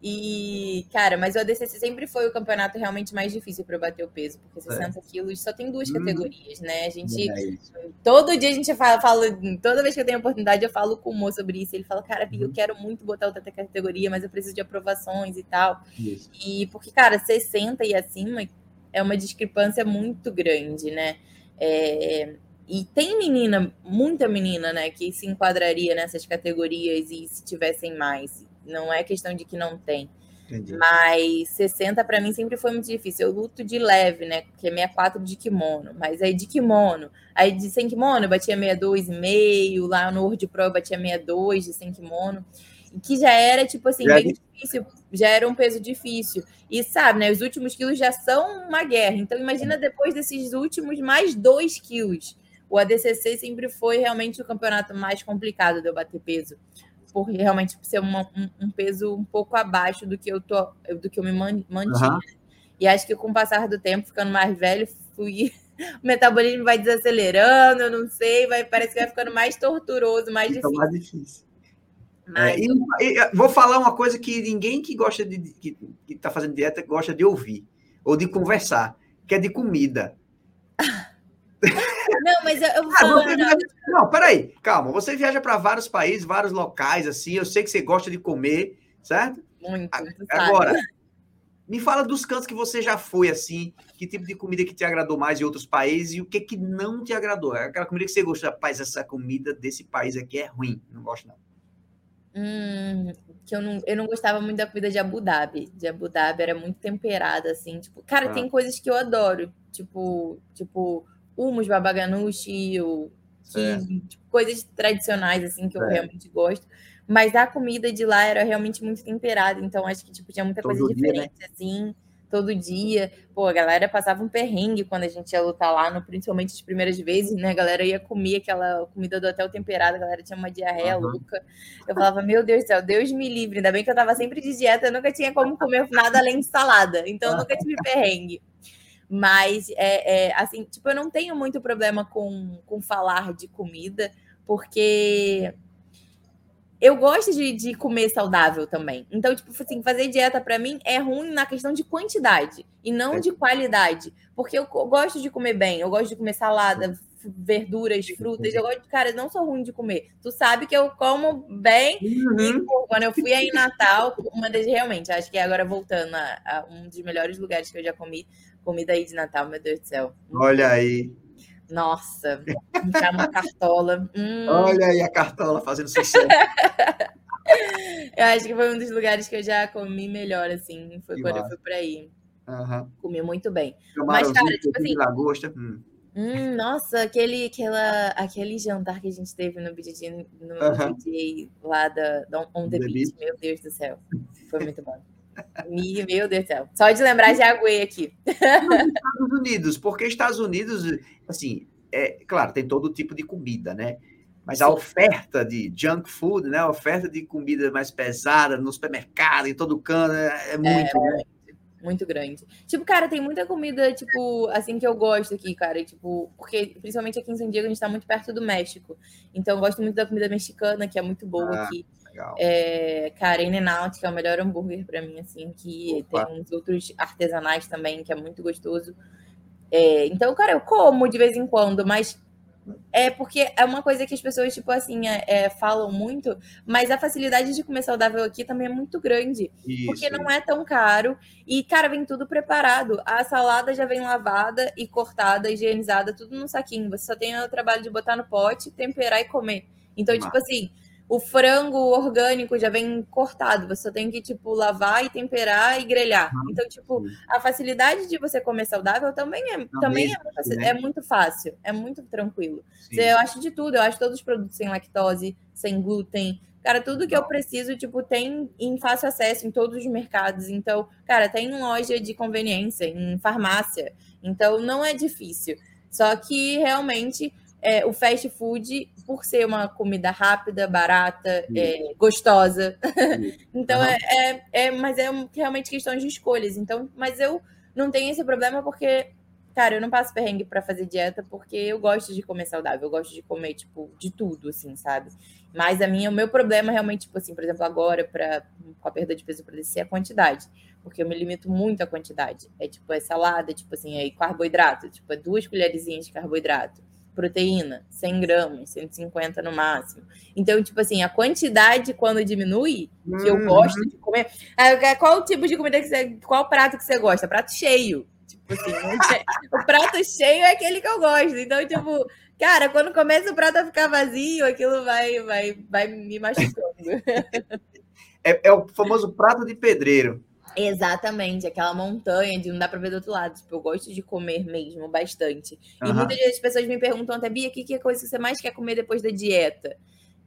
E, cara, mas o ADCC sempre foi o campeonato realmente mais difícil para eu bater o peso, porque 60 é. quilos só tem duas hum. categorias, né? A gente. É todo dia a gente fala, fala, toda vez que eu tenho oportunidade, eu falo com o Mo sobre isso. Ele fala, cara, Bia, eu uhum. quero muito botar outra categoria, mas eu preciso de aprovações e tal. Isso. E porque, cara, 60 e acima é uma discrepância muito grande, né? É, e tem menina, muita menina, né, que se enquadraria nessas categorias e se tivessem mais. Não é questão de que não tem. Entendi. Mas 60 para mim sempre foi muito difícil. Eu luto de leve, né? Que é 64 de kimono. Mas aí de kimono. Aí de sem kimono eu batia 62,5. Lá no World Pro eu batia 62 de sem kimono. Que já era, tipo assim, já bem difícil. Já era um peso difícil. E sabe, né? Os últimos quilos já são uma guerra. Então imagina depois desses últimos mais 2 quilos. O ADCC sempre foi realmente o campeonato mais complicado de eu bater peso por realmente ser uma, um, um, peso um pouco abaixo do que eu tô, do que eu me mantinha. Uhum. E acho que com o passar do tempo, ficando mais velho, fui o metabolismo vai desacelerando, eu não sei, vai, parece que vai ficando mais torturoso, mais Fica difícil. mais difícil. Mas... É, e, e, vou falar uma coisa que ninguém que gosta de que está fazendo dieta gosta de ouvir ou de conversar, que é de comida. Não, mas eu, eu vou ah, falar. Viaja... Não, peraí, calma. Você viaja para vários países, vários locais, assim. Eu sei que você gosta de comer, certo? Muito. Agora, me fala dos cantos que você já foi, assim. Que tipo de comida que te agradou mais em outros países e o que que não te agradou? É aquela comida que você gosta, rapaz, essa comida desse país aqui é ruim. Não gosto, não. Hum, que eu não, eu não gostava muito da comida de Abu Dhabi. De Abu Dhabi era muito temperada, assim. Tipo, cara, ah. tem coisas que eu adoro. Tipo, tipo humus, babaganushi, ou que, tipo, coisas tradicionais, assim, que eu realmente gosto. Mas a comida de lá era realmente muito temperada, então acho que tipo, tinha muita todo coisa dia, diferente, né? assim, todo dia. Pô, a galera passava um perrengue quando a gente ia lutar lá, no, principalmente as primeiras vezes, né? A galera ia comer aquela comida do hotel temperada, a galera tinha uma diarreia uhum. louca. Eu falava, meu Deus do céu, Deus me livre. Ainda bem que eu tava sempre de dieta, eu nunca tinha como comer nada além de salada, então eu nunca tive perrengue. Mas, é, é, assim, tipo, eu não tenho muito problema com, com falar de comida, porque eu gosto de, de comer saudável também. Então, tipo assim, fazer dieta para mim é ruim na questão de quantidade e não é. de qualidade. Porque eu gosto de comer bem, eu gosto de comer salada, verduras, frutas. Eu gosto, cara, não sou ruim de comer. Tu sabe que eu como bem. Uhum. E, quando eu fui aí em Natal, uma das realmente, acho que agora voltando a, a, um dos melhores lugares que eu já comi, comida aí de Natal, meu Deus do céu. Olha aí. Nossa, uma cartola. Hum. Olha aí a cartola fazendo sucesso. eu acho que foi um dos lugares que eu já comi melhor, assim. Foi que quando massa. eu fui para aí. Uhum. Comi muito bem. Mas, cara, tipo assim. Lagosta. Hum. Hum, nossa, aquele, aquela, aquele jantar que a gente teve no BJ, no uhum. BJ lá da, da On The, the Beach, meu Deus do céu. Foi muito bom. Meu Deus do céu. Só de lembrar, já aguei aqui. Estados Unidos, porque Estados Unidos, assim, é claro, tem todo tipo de comida, né? Mas a oferta de junk food, né? A oferta de comida mais pesada no supermercado, em todo canto, é, é muito, é, né? muito grande. Tipo, cara, tem muita comida, tipo, assim, que eu gosto aqui, cara. Tipo, porque principalmente aqui em San Diego a gente tá muito perto do México. Então eu gosto muito da comida mexicana, que é muito boa ah, aqui. Legal. É, cara, In-N-Out, que é o melhor hambúrguer para mim, assim, que tem uns outros artesanais também, que é muito gostoso. É, então, cara, eu como de vez em quando, mas é porque é uma coisa que as pessoas, tipo assim, é, é, falam muito, mas a facilidade de comer saudável aqui também é muito grande. Isso. Porque não é tão caro. E, cara, vem tudo preparado. A salada já vem lavada e cortada, higienizada, tudo num saquinho. Você só tem o trabalho de botar no pote, temperar e comer. Então, tipo assim, o frango orgânico já vem cortado, você só tem que, tipo, lavar e temperar e grelhar. Então, tipo, a facilidade de você comer saudável também é, também é, muito, né? é muito fácil, é muito tranquilo. Você, eu acho de tudo, eu acho todos os produtos sem lactose, sem glúten. Cara, tudo que eu preciso, tipo, tem em fácil acesso em todos os mercados. Então, cara, tem em loja de conveniência, em farmácia. Então, não é difícil. Só que realmente é, o fast food, por ser uma comida rápida, barata, é, gostosa. então, uhum. é, é, mas é realmente questão de escolhas. Então, mas eu não tenho esse problema porque, cara, eu não passo perrengue para fazer dieta porque eu gosto de comer saudável, eu gosto de comer, tipo, de tudo, assim, sabe? Mas a minha, o meu problema realmente, tipo assim, por exemplo, agora, para com a perda de peso para descer, é a quantidade. Porque eu me limito muito à quantidade. É tipo, é salada, tipo assim, é carboidrato, tipo, é duas colherzinhas de carboidrato proteína, 100 gramas, 150 no máximo. Então, tipo assim, a quantidade quando diminui, que eu gosto de comer. É, qual tipo de comida que você. Qual prato que você gosta? Prato cheio. Tipo assim, o prato cheio é aquele que eu gosto. Então, tipo, cara, quando começa o prato a ficar vazio, aquilo vai, vai, vai me machucando. É, é o famoso prato de pedreiro. Exatamente, aquela montanha de não dá para ver do outro lado. Tipo, eu gosto de comer mesmo bastante. Uhum. E muitas vezes as pessoas me perguntam até, Bia, o que, que é coisa que você mais quer comer depois da dieta?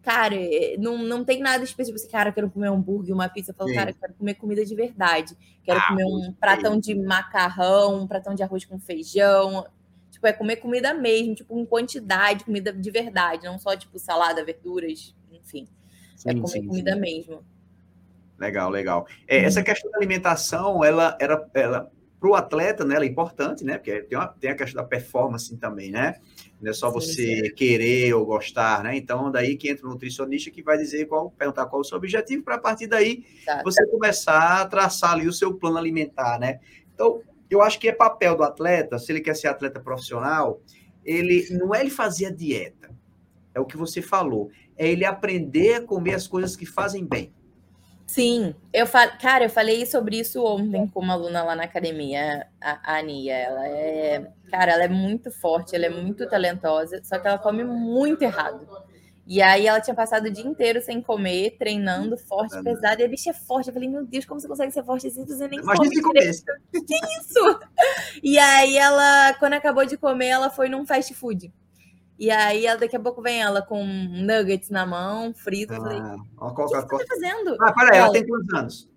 Cara, é, não, não tem nada específico. Assim, cara, eu quero comer um hambúrguer, uma pizza. Eu falo, Sim. cara, eu quero comer comida de verdade. Quero ah, comer um pratão de macarrão, um pratão de arroz com feijão. Tipo, é comer comida mesmo, tipo, em quantidade, comida de verdade. Não só, tipo, salada, verduras, enfim. É sim, é comer sim, comida mesmo. Legal, legal. É, essa uhum. questão da alimentação, ela era ela, para o atleta, né, ela é importante, né? Porque tem, uma, tem a questão da performance também, né? Não é só você sim. querer ou gostar, né? Então, daí que entra o nutricionista que vai dizer qual, perguntar qual é o seu objetivo, para a partir daí tá. você começar a traçar ali o seu plano alimentar, né? Então, eu acho que é papel do atleta, se ele quer ser atleta profissional, ele não é ele fazer a dieta, é o que você falou, é ele aprender a comer as coisas que fazem bem. Sim, eu fal... cara, eu falei sobre isso ontem com uma aluna lá na academia, a Ania. Ela é, cara, ela é muito forte, ela é muito talentosa, só que ela come muito errado. E aí ela tinha passado o dia inteiro sem comer, treinando forte, pesado, e a bicha é forte. Eu falei, meu Deus, como você consegue ser forte assim? Você nem Imagina come. Começo. Que isso? E aí ela, quando acabou de comer, ela foi num fast food. E aí, daqui a pouco vem ela com nuggets na mão, frito. Ah, falei, o que você tá fazendo? Ah, peraí, ela, ela tem quantos anos?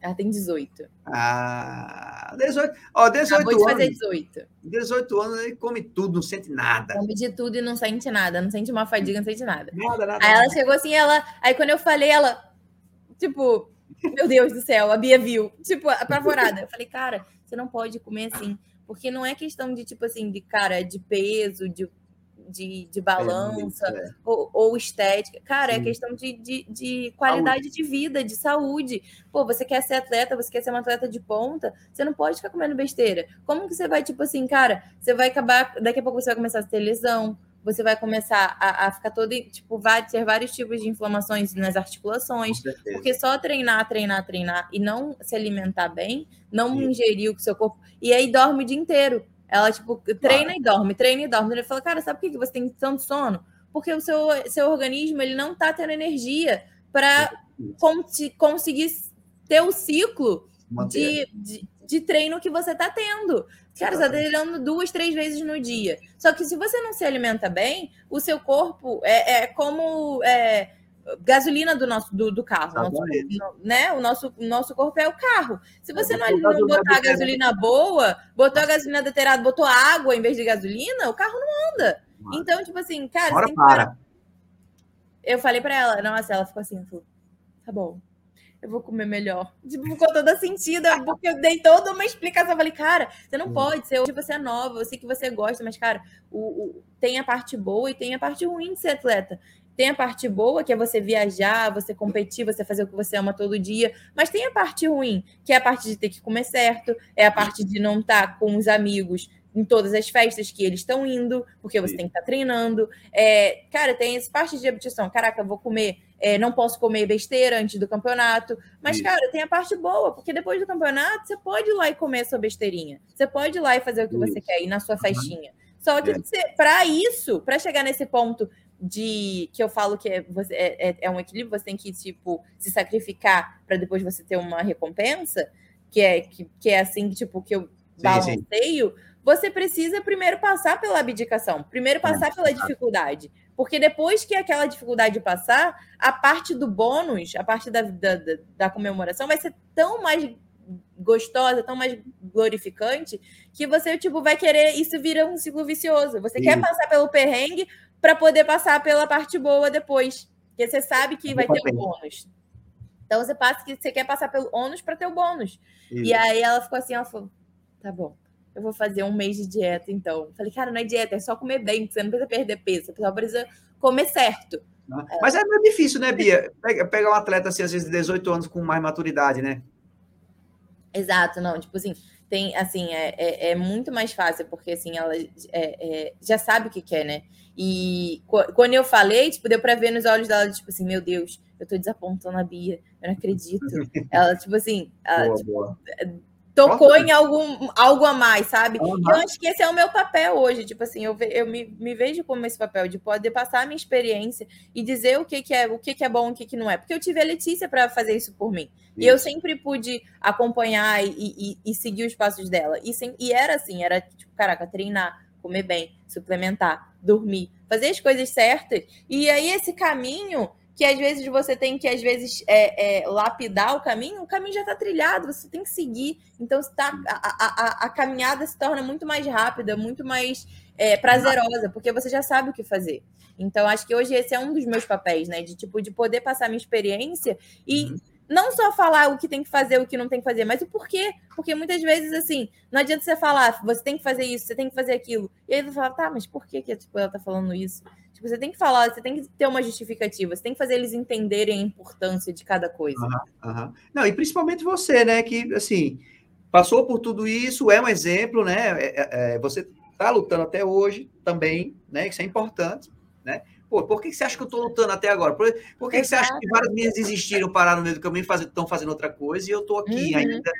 Ela tem 18. Ah, 18. Ó, 18 Acabou anos. de fazer 18. 18 anos, ele come tudo, não sente nada. Come de tudo e não sente nada. Não sente uma fadiga, não sente nada. Nada, nada. Aí ela chegou assim, ela. Aí quando eu falei, ela. Tipo, meu Deus do céu, a Bia viu. Tipo, apavorada. Eu falei, cara, você não pode comer assim. Porque não é questão de, tipo assim, de cara, de peso, de de, de balança é, é. Ou, ou, estética. Cara, Sim. é questão de, de, de qualidade saúde. de vida, de saúde. Pô, você quer ser atleta, você quer ser uma atleta de ponta, você não pode ficar comendo besteira. Como que você vai, tipo assim, cara, você vai acabar, daqui a pouco você vai começar a ter lesão, você vai começar a, a, ficar todo, tipo, vai ter vários tipos de inflamações nas articulações, porque só treinar, treinar, treinar e não se alimentar bem, não Sim. ingerir o que seu corpo, e aí dorme o dia inteiro. Ela, tipo, treina e dorme, treina e dorme. Ele fala, cara, sabe por que você tem tanto sono? Porque o seu, seu organismo ele não tá tendo energia para conseguir ter o ciclo de, de, de, treino que você tá tendo. Cara, você tá treinando duas, três vezes no dia. Só que se você não se alimenta bem, o seu corpo é, é como. É, gasolina do nosso do, do carro, nosso, né? O nosso, nosso corpo é o carro. Se você não, não botar a gasolina boa, botou a gasolina adulterada, botou água em vez de gasolina, o carro não anda. Então, tipo assim, cara, Bora para. Eu falei para ela, nossa, ela ficou assim, falou, tá bom. eu vou comer melhor. Tipo, ficou toda sentida, porque eu dei toda uma explicação. Eu falei, cara, você não hum. pode ser, hoje você é nova, eu sei que você gosta, mas, cara, o, o, tem a parte boa e tem a parte ruim de ser atleta. Tem a parte boa, que é você viajar, você competir, você fazer o que você ama todo dia, mas tem a parte ruim, que é a parte de ter que comer certo, é a parte de não estar tá com os amigos em todas as festas que eles estão indo, porque você Sim. tem que estar tá treinando. É, cara, tem essa parte de habitação. Caraca, vou comer, é, não posso comer besteira antes do campeonato. Mas, cara, tem a parte boa, porque depois do campeonato você pode ir lá e comer a sua besteirinha. Você pode ir lá e fazer o que você quer, ir na sua festinha. Só que é. para isso, para chegar nesse ponto de que eu falo que é, você, é, é, é um equilíbrio, você tem que tipo se sacrificar para depois você ter uma recompensa, que é que, que é assim tipo que eu balanceio. Você precisa primeiro passar pela abdicação, primeiro passar pela dificuldade. Porque depois que aquela dificuldade passar, a parte do bônus, a parte da, da, da comemoração vai ser tão mais gostosa, tão mais glorificante, que você tipo vai querer isso vira um ciclo vicioso. Você quer passar pelo perrengue para poder passar pela parte boa depois, porque você sabe que vai ter um bônus. Então você passa que você quer passar pelo ônus para ter o bônus. Isso. E aí ela ficou assim, ela falou: "Tá bom. Eu vou fazer um mês de dieta então". Eu falei: "Cara, não é dieta, é só comer bem, você não precisa perder peso, você só precisa comer certo". Mas é muito difícil, né, Bia? Pega, pega um atleta assim, às vezes de 18 anos com mais maturidade, né? Exato, não, tipo assim, tem, assim, é, é, é muito mais fácil, porque, assim, ela é, é, já sabe o que quer, né? E quando eu falei, tipo, deu pra ver nos olhos dela, tipo assim, meu Deus, eu tô desapontando a Bia, eu não acredito. ela, tipo assim, ela, boa, tipo, boa tocou Nossa. em algum, algo a mais, sabe? Uhum. Eu acho que esse é o meu papel hoje, tipo assim, eu, eu me, me vejo como esse papel de poder passar a minha experiência e dizer o que, que é o que, que é bom, o que, que não é, porque eu tive a Letícia para fazer isso por mim isso. e eu sempre pude acompanhar e, e, e, seguir os passos dela e, sem, e era assim, era tipo, caraca, treinar, comer bem, suplementar, dormir, fazer as coisas certas e aí esse caminho que às vezes você tem que, às vezes, é, é, lapidar o caminho, o caminho já está trilhado, você tem que seguir. Então, tá, a, a, a, caminhada se torna muito mais rápida, muito mais é, prazerosa, porque você já sabe o que fazer. Então, acho que hoje esse é um dos meus papéis, né? De tipo, de poder passar minha experiência e uhum. não só falar o que tem que fazer, o que não tem que fazer, mas o porquê. Porque muitas vezes, assim, não adianta você falar, você tem que fazer isso, você tem que fazer aquilo. E aí você fala, tá, mas por que, que tipo, ela tá falando isso? Tipo, você tem que falar, você tem que ter uma justificativa, você tem que fazer eles entenderem a importância de cada coisa. Uhum, uhum. Não, e principalmente você, né? Que, assim, passou por tudo isso, é um exemplo, né? É, é, é você está lutando até hoje também, né? Isso é importante, né? Pô, por que você acha que eu estou lutando até agora? Por, por que, que, você acha que várias meninas desistiram, pararam no meio do caminho e estão fazendo outra coisa e eu estou aqui uhum. ainda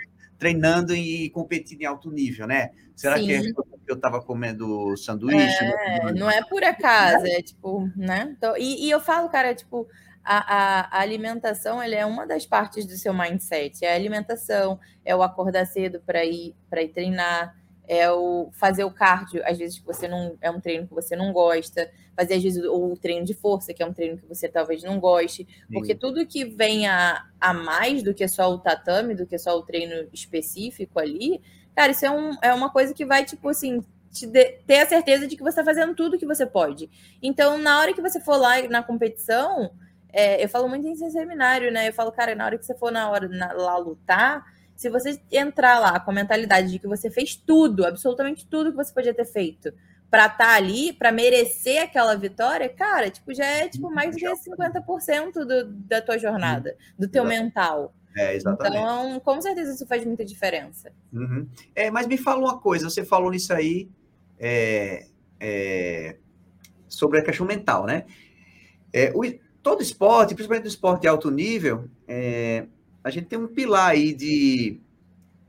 treinando e competindo em alto nível, né? Será Sim. que é eu estava comendo sanduíche? É, não é por acaso, é tipo, né? Então, e, e eu falo, cara, tipo, a, a, alimentação ele é uma das partes do seu mindset. É a alimentação, é o acordar cedo para ir para ir treinar, é o fazer o cardio, às vezes que você não é um treino que você não gosta, fazer às vezes ou o treino de força, que é um treino que você talvez não goste, porque tudo que vem a, a mais do que só o tatame, do que só o treino específico ali, cara, isso é, um, é uma coisa que vai, tipo assim, te de, ter a certeza de que você está fazendo tudo que você pode. Então, na hora que você for lá na competição, é, eu falo muito em seminário, né? Eu falo, cara, na hora que você for na hora na, lá lutar, se você entrar lá com a mentalidade de que você fez tudo, absolutamente tudo que você podia ter feito, para estar tá ali, para merecer aquela vitória, cara, tipo, já é tipo mais de 50% do, da tua jornada, do teu mental. É, exatamente. Então, com certeza isso faz muita diferença. Uhum. É, mas me fala uma coisa, você falou nisso aí é, é, sobre a questão mental, né? É, o, todo esporte, principalmente o esporte de alto nível, é, a gente tem um pilar aí de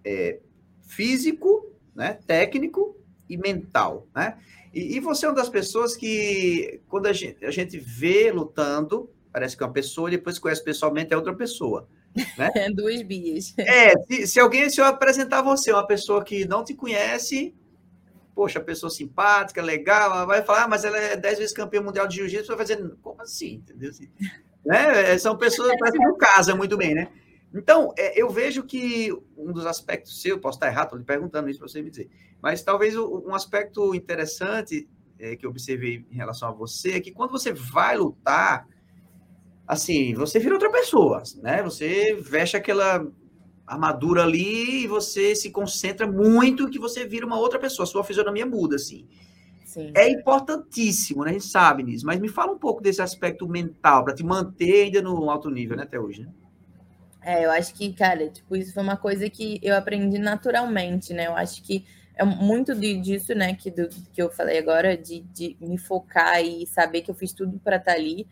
é, físico, né, técnico e mental, né? E, e, você é uma das pessoas que, quando a gente, a gente vê lutando, parece que é uma pessoa, e depois conhece pessoalmente é outra pessoa. Né? Duas bias. É, se, se, alguém, se eu apresentar você, uma pessoa que não te conhece, poxa, pessoa simpática, legal, vai falar, ah, mas ela é dez vezes campeã mundial de jiu-jitsu, vai fazer, como assim? Entendeu? Assim, né? São pessoas, parece que não casa muito bem, né? Então, é, eu vejo que um dos aspectos seu, posso estar errado, estou lhe perguntando isso para você me dizer, mas talvez um aspecto interessante é, que eu observei em relação a você é que quando você vai lutar, assim, você vira outra pessoa, né? Você veste aquela armadura ali e você se concentra muito que você vira uma outra pessoa, sua fisionomia muda, assim. Sim. É importantíssimo, né? A gente sabe disso, mas me fala um pouco desse aspecto mental, para te manter ainda no alto nível, né, até hoje, né? É, eu acho que, cara, tipo, isso foi uma coisa que eu aprendi naturalmente, né? Eu acho que é muito disso, né, que, do, que eu falei agora, de, de me focar e saber que eu fiz tudo para estar tá ali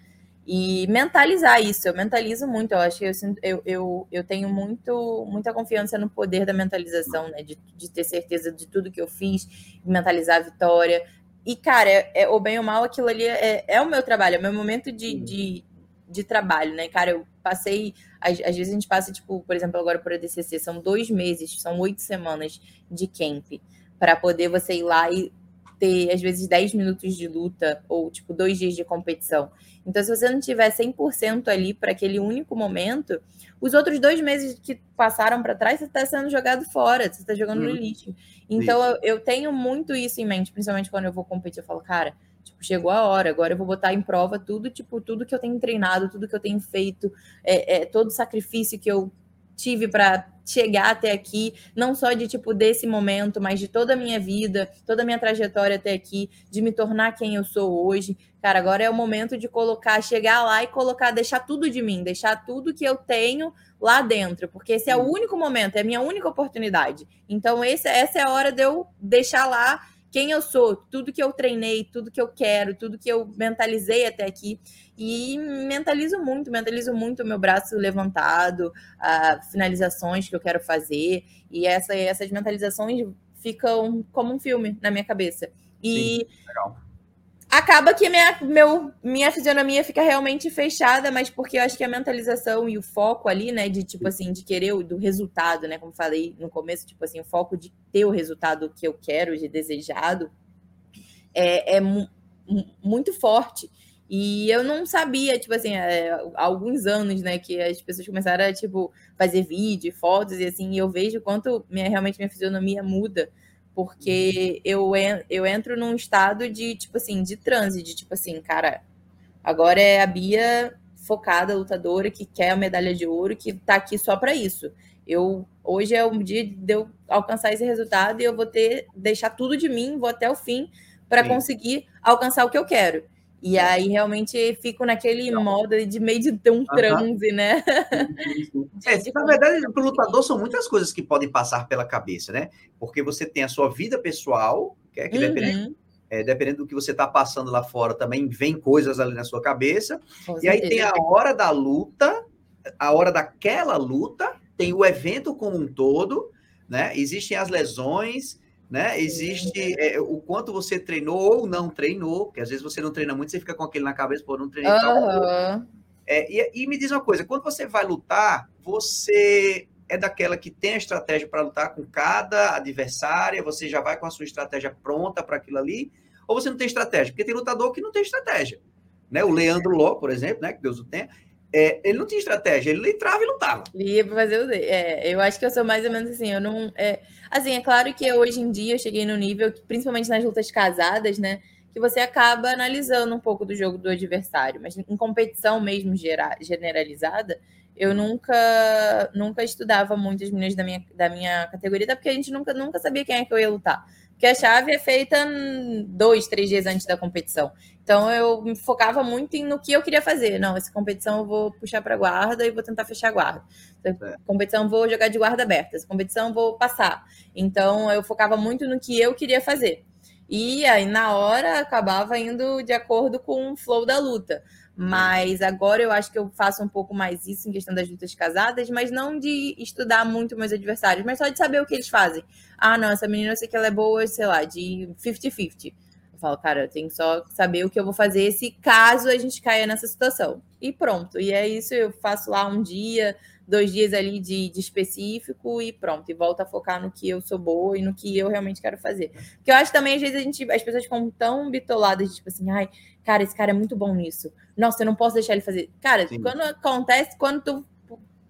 e mentalizar isso. Eu mentalizo muito, eu acho que eu, eu, eu, eu tenho muito, muita confiança no poder da mentalização, né, de, de ter certeza de tudo que eu fiz, mentalizar a vitória. E, cara, é, é, o bem ou mal, aquilo ali é, é o meu trabalho, é o meu momento de, de, de trabalho, né, cara? Eu passei às, às, vezes a gente passa, tipo, por exemplo, agora por ADCC, são dois meses, são oito semanas de camp, para poder você ir lá e ter, às vezes, dez minutos de luta, ou, tipo, dois dias de competição. Então, se você não tiver 100% ali para aquele único momento, os outros dois meses que passaram para trás, você está sendo jogado fora, você está jogando uhum. no lixo. Então, eu, eu tenho muito isso em mente, principalmente quando eu vou competir, eu falo, cara, Tipo, chegou a hora, agora eu vou botar em prova tudo, tipo, tudo que eu tenho treinado, tudo que eu tenho feito, é, é todo o sacrifício que eu tive para chegar até aqui, não só de tipo desse momento, mas de toda a minha vida, toda a minha trajetória até aqui, de me tornar quem eu sou hoje. Cara, agora é o momento de colocar, chegar lá e colocar, deixar tudo de mim, deixar tudo que eu tenho lá dentro, porque esse é o único momento, é a minha única oportunidade. Então, esse, essa é a hora de eu deixar lá quem eu sou, tudo que eu treinei, tudo que eu quero, tudo que eu mentalizei até aqui. E mentalizo muito, mentalizo muito o meu braço levantado, as finalizações que eu quero fazer. E essa, essas mentalizações ficam como um filme na minha cabeça. E Sim, legal acaba que minha, meu, minha fisionomia fica realmente fechada, mas porque eu acho que a mentalização e o foco ali, né, de tipo assim, de querer o do resultado, né, como falei no começo, tipo assim, o foco de ter o resultado que eu quero, de desejado, é, é mu muito forte. E eu não sabia, tipo assim, é, há alguns anos, né, que as pessoas começaram a, tipo, fazer vídeo, fotos e assim, e eu vejo quanto minha, realmente minha fisionomia muda porque eu, eu entro num estado de, tipo assim, de transe, de tipo assim, cara, agora é a Bia focada, lutadora, que quer a medalha de ouro, que tá aqui só para isso. Eu hoje é o dia de eu alcançar esse resultado e eu vou ter deixar tudo de mim, vou até o fim para conseguir alcançar o que eu quero. E aí realmente fico naquele modo de meio de ter um transe, uhum. né? É, na verdade, para o lutador são muitas coisas que podem passar pela cabeça, né? Porque você tem a sua vida pessoal, que é que uhum. dependendo, é, dependendo do que você está passando lá fora, também vem coisas ali na sua cabeça. Com e certeza. aí tem a hora da luta, a hora daquela luta, tem o evento como um todo, né? Existem as lesões, né? Existe é, o quanto você treinou ou não treinou, porque às vezes você não treina muito, você fica com aquele na cabeça, pô, não treinei uhum. É, e, e, me diz uma coisa, quando você vai lutar, você é daquela que tem a estratégia para lutar com cada adversária, você já vai com a sua estratégia pronta para aquilo ali, ou você não tem estratégia? Porque tem lutador que não tem estratégia. Né? O Leandro Ló, por exemplo, né? que Deus o tenha, é, ele não tinha estratégia, ele entrava e lutava. Ia fazer o é, Eu acho que eu sou mais ou menos assim, eu não. É, assim, é claro que hoje em dia eu cheguei no nível, principalmente nas lutas casadas, né? Que você acaba analisando um pouco do jogo do adversário. Mas em competição mesmo gera, generalizada, eu nunca nunca estudava muito as meninas da minha, da minha categoria, até porque a gente nunca, nunca sabia quem é que eu ia lutar. Porque a chave é feita dois, três dias antes da competição. Então eu me focava muito em, no que eu queria fazer. Não, essa competição eu vou puxar para guarda e vou tentar fechar a guarda. Essa é. competição eu vou jogar de guarda aberta. Essa competição eu vou passar. Então eu focava muito no que eu queria fazer. E aí na hora acabava indo de acordo com o flow da luta. Mas agora eu acho que eu faço um pouco mais isso em questão das lutas casadas, mas não de estudar muito meus adversários, mas só de saber o que eles fazem. Ah, não, essa menina eu sei que ela é boa, sei lá, de 50-50. Eu falo, cara, eu tenho só saber o que eu vou fazer se caso a gente caia nessa situação. E pronto. E é isso, eu faço lá um dia, dois dias ali de, de, específico e pronto, e volto a focar no que eu sou boa e no que eu realmente quero fazer. Porque eu acho também, às vezes, a gente, as pessoas ficam tão bitoladas, tipo assim, ai, cara, esse cara é muito bom nisso. Nossa, eu não posso deixar ele fazer. Cara, Sim. quando acontece, quando tu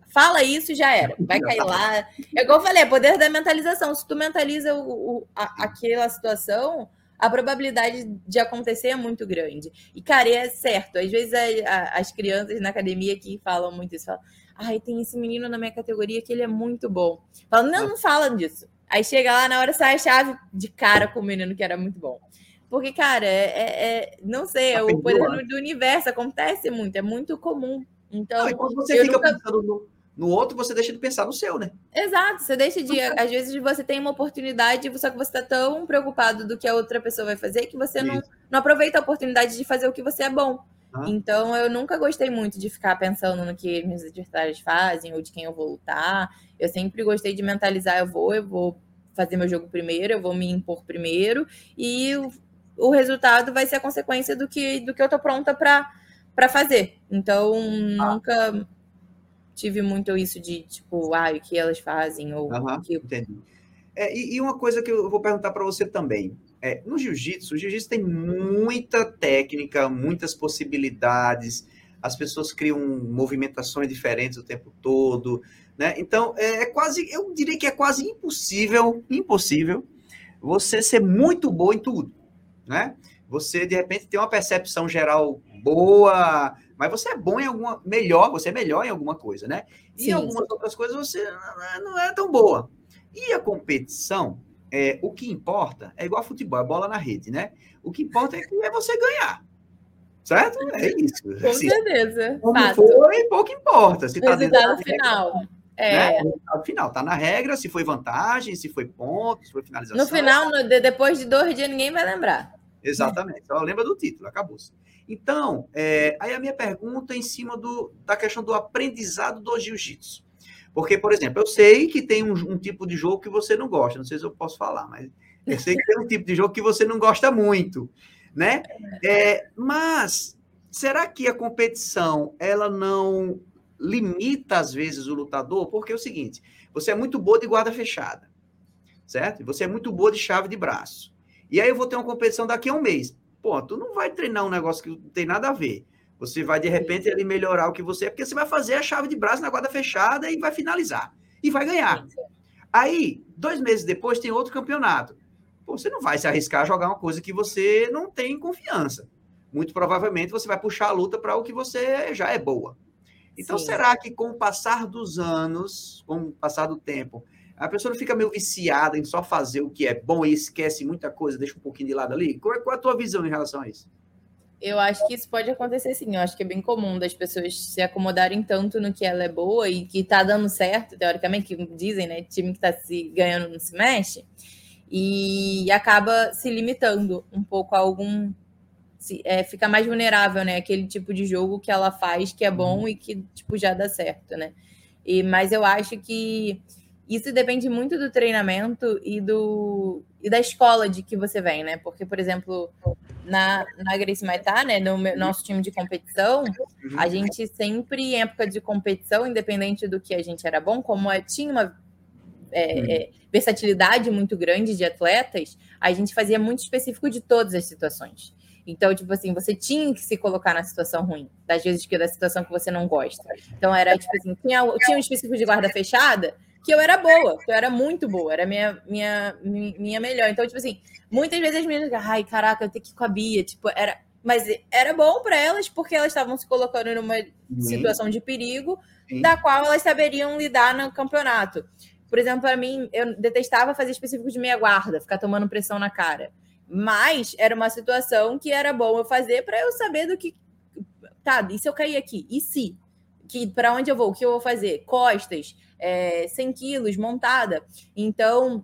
fala isso, já era. Vai cair lá. É igual eu falei, é poder da mentalização. Se tu mentaliza o, o a, aquela situação, a probabilidade de acontecer é muito grande. E, cara, é certo. Às vezes a, a, as crianças na academia que falam muito isso, falam, ai, tem esse menino na minha categoria que ele é muito bom. Falam, não, não fala disso. Aí chega lá, na hora sai a chave de cara com o menino que era muito bom. Porque, cara, é, é, é não sei, é o poder do universo acontece muito, é muito comum. Então, não, quando você fica nunca... pensando no, no outro, você deixa de pensar no seu, né? Exato, você deixa de. Às vezes você tem uma oportunidade, só que você está tão preocupado do que a outra pessoa vai fazer que você não, não aproveita a oportunidade de fazer o que você é bom. Ah. Então, eu nunca gostei muito de ficar pensando no que meus adversários fazem ou de quem eu vou lutar. Eu sempre gostei de mentalizar: eu vou, eu vou fazer meu jogo primeiro, eu vou me impor primeiro, e o, o resultado vai ser a consequência do que, do que eu tô pronta para fazer. Então, ah. nunca tive muito isso de, tipo, ah, o que elas fazem, ou uhum, que... Entendi. É, e, e, uma coisa que eu vou perguntar para você também. É, no jiu-jitsu, o jiu-jitsu tem muita técnica, muitas possibilidades, as pessoas criam movimentações diferentes o tempo todo, né? Então, é, é quase, eu diria que é quase impossível, impossível, você ser muito bom em tudo, né? Você, de repente, tem uma percepção geral boa, mas você é bom em alguma, melhor, você é melhor em alguma coisa, né? E em algumas outras coisas você não é tão boa. E a competição, é, o que importa é igual a futebol, a bola na rede, né? O que importa é, que é você ganhar. Certo? É isso. Com assim, certeza. Como Fato. foi, pouco importa. Se tá resultado tá final. Regra, é. Né? O resultado final. Tá na regra, se foi vantagem, se foi ponto, se foi finalização. No final, no, depois de dois dias, ninguém vai lembrar. Exatamente. Só lembra do título, acabou-se. Então, é, aí a minha pergunta é em cima do, da questão do aprendizado do jiu-jitsu. Porque, por exemplo, eu sei que tem um, um, tipo de jogo que você não gosta, não sei se eu posso falar, mas eu sei que tem um tipo de jogo que você não gosta muito, né? É, mas será que a competição ela não limita às vezes o lutador? Porque é o seguinte: você é muito boa de guarda fechada, certo? Você é muito boa de chave de braço. E aí eu vou ter uma competição daqui a um mês. Pô, tu não vai treinar um negócio que não tem nada a ver. Você vai, de repente, ali melhorar o que você é, porque você vai fazer a chave de braço na guarda fechada e vai finalizar. E vai ganhar. Aí, dois meses depois, tem outro campeonato. Pô, você não vai se arriscar a jogar uma coisa que você não tem confiança. Muito provavelmente você vai puxar a luta para o que você já é boa. Então, Sim. será que com o passar dos anos, com o passar do tempo, a pessoa fica meio viciada em só fazer o que é bom e esquece muita coisa, deixa um pouquinho de lado ali? Qual é, qual é a tua visão em relação a isso? Eu acho que isso pode acontecer sim. Eu acho que é bem comum das pessoas se acomodarem tanto no que ela é boa e que tá dando certo, teoricamente, que dizem, né? Time que tá se ganhando não se mexe, e acaba se limitando um pouco a algum. Se, é, fica mais vulnerável, né? Aquele tipo de jogo que ela faz que é bom uhum. e que, tipo, já dá certo, né? E, mas eu acho que isso depende muito do treinamento e do e da escola de que você vem, né? Porque, por exemplo, na, na Grace Maitá, né, no meu, nosso time de competição, a gente sempre, em época de competição, independente do que a gente era bom, como é, tinha uma é, é, versatilidade muito grande de atletas, a gente fazia muito específico de todas as situações. Então, tipo assim, você tinha que se colocar na situação ruim, das vezes que da situação que você não gosta. Então, era tipo assim, tinha, tinha um específico de guarda fechada, que eu era boa, que eu era muito boa, era minha, minha, minha melhor. Então, tipo assim, muitas vezes as meninas, ai, caraca, eu tenho que ir com a Bia, tipo, era. Mas era bom para elas porque elas estavam se colocando numa uhum. situação de perigo da qual elas saberiam lidar no campeonato. Por exemplo, para mim, eu detestava fazer específico de meia guarda, ficar tomando pressão na cara. Mas era uma situação que era bom eu fazer para eu saber do que. Tá, e se eu cair aqui? E se? Que para onde eu vou? O que eu vou fazer? Costas é, 100 quilos montada. Então,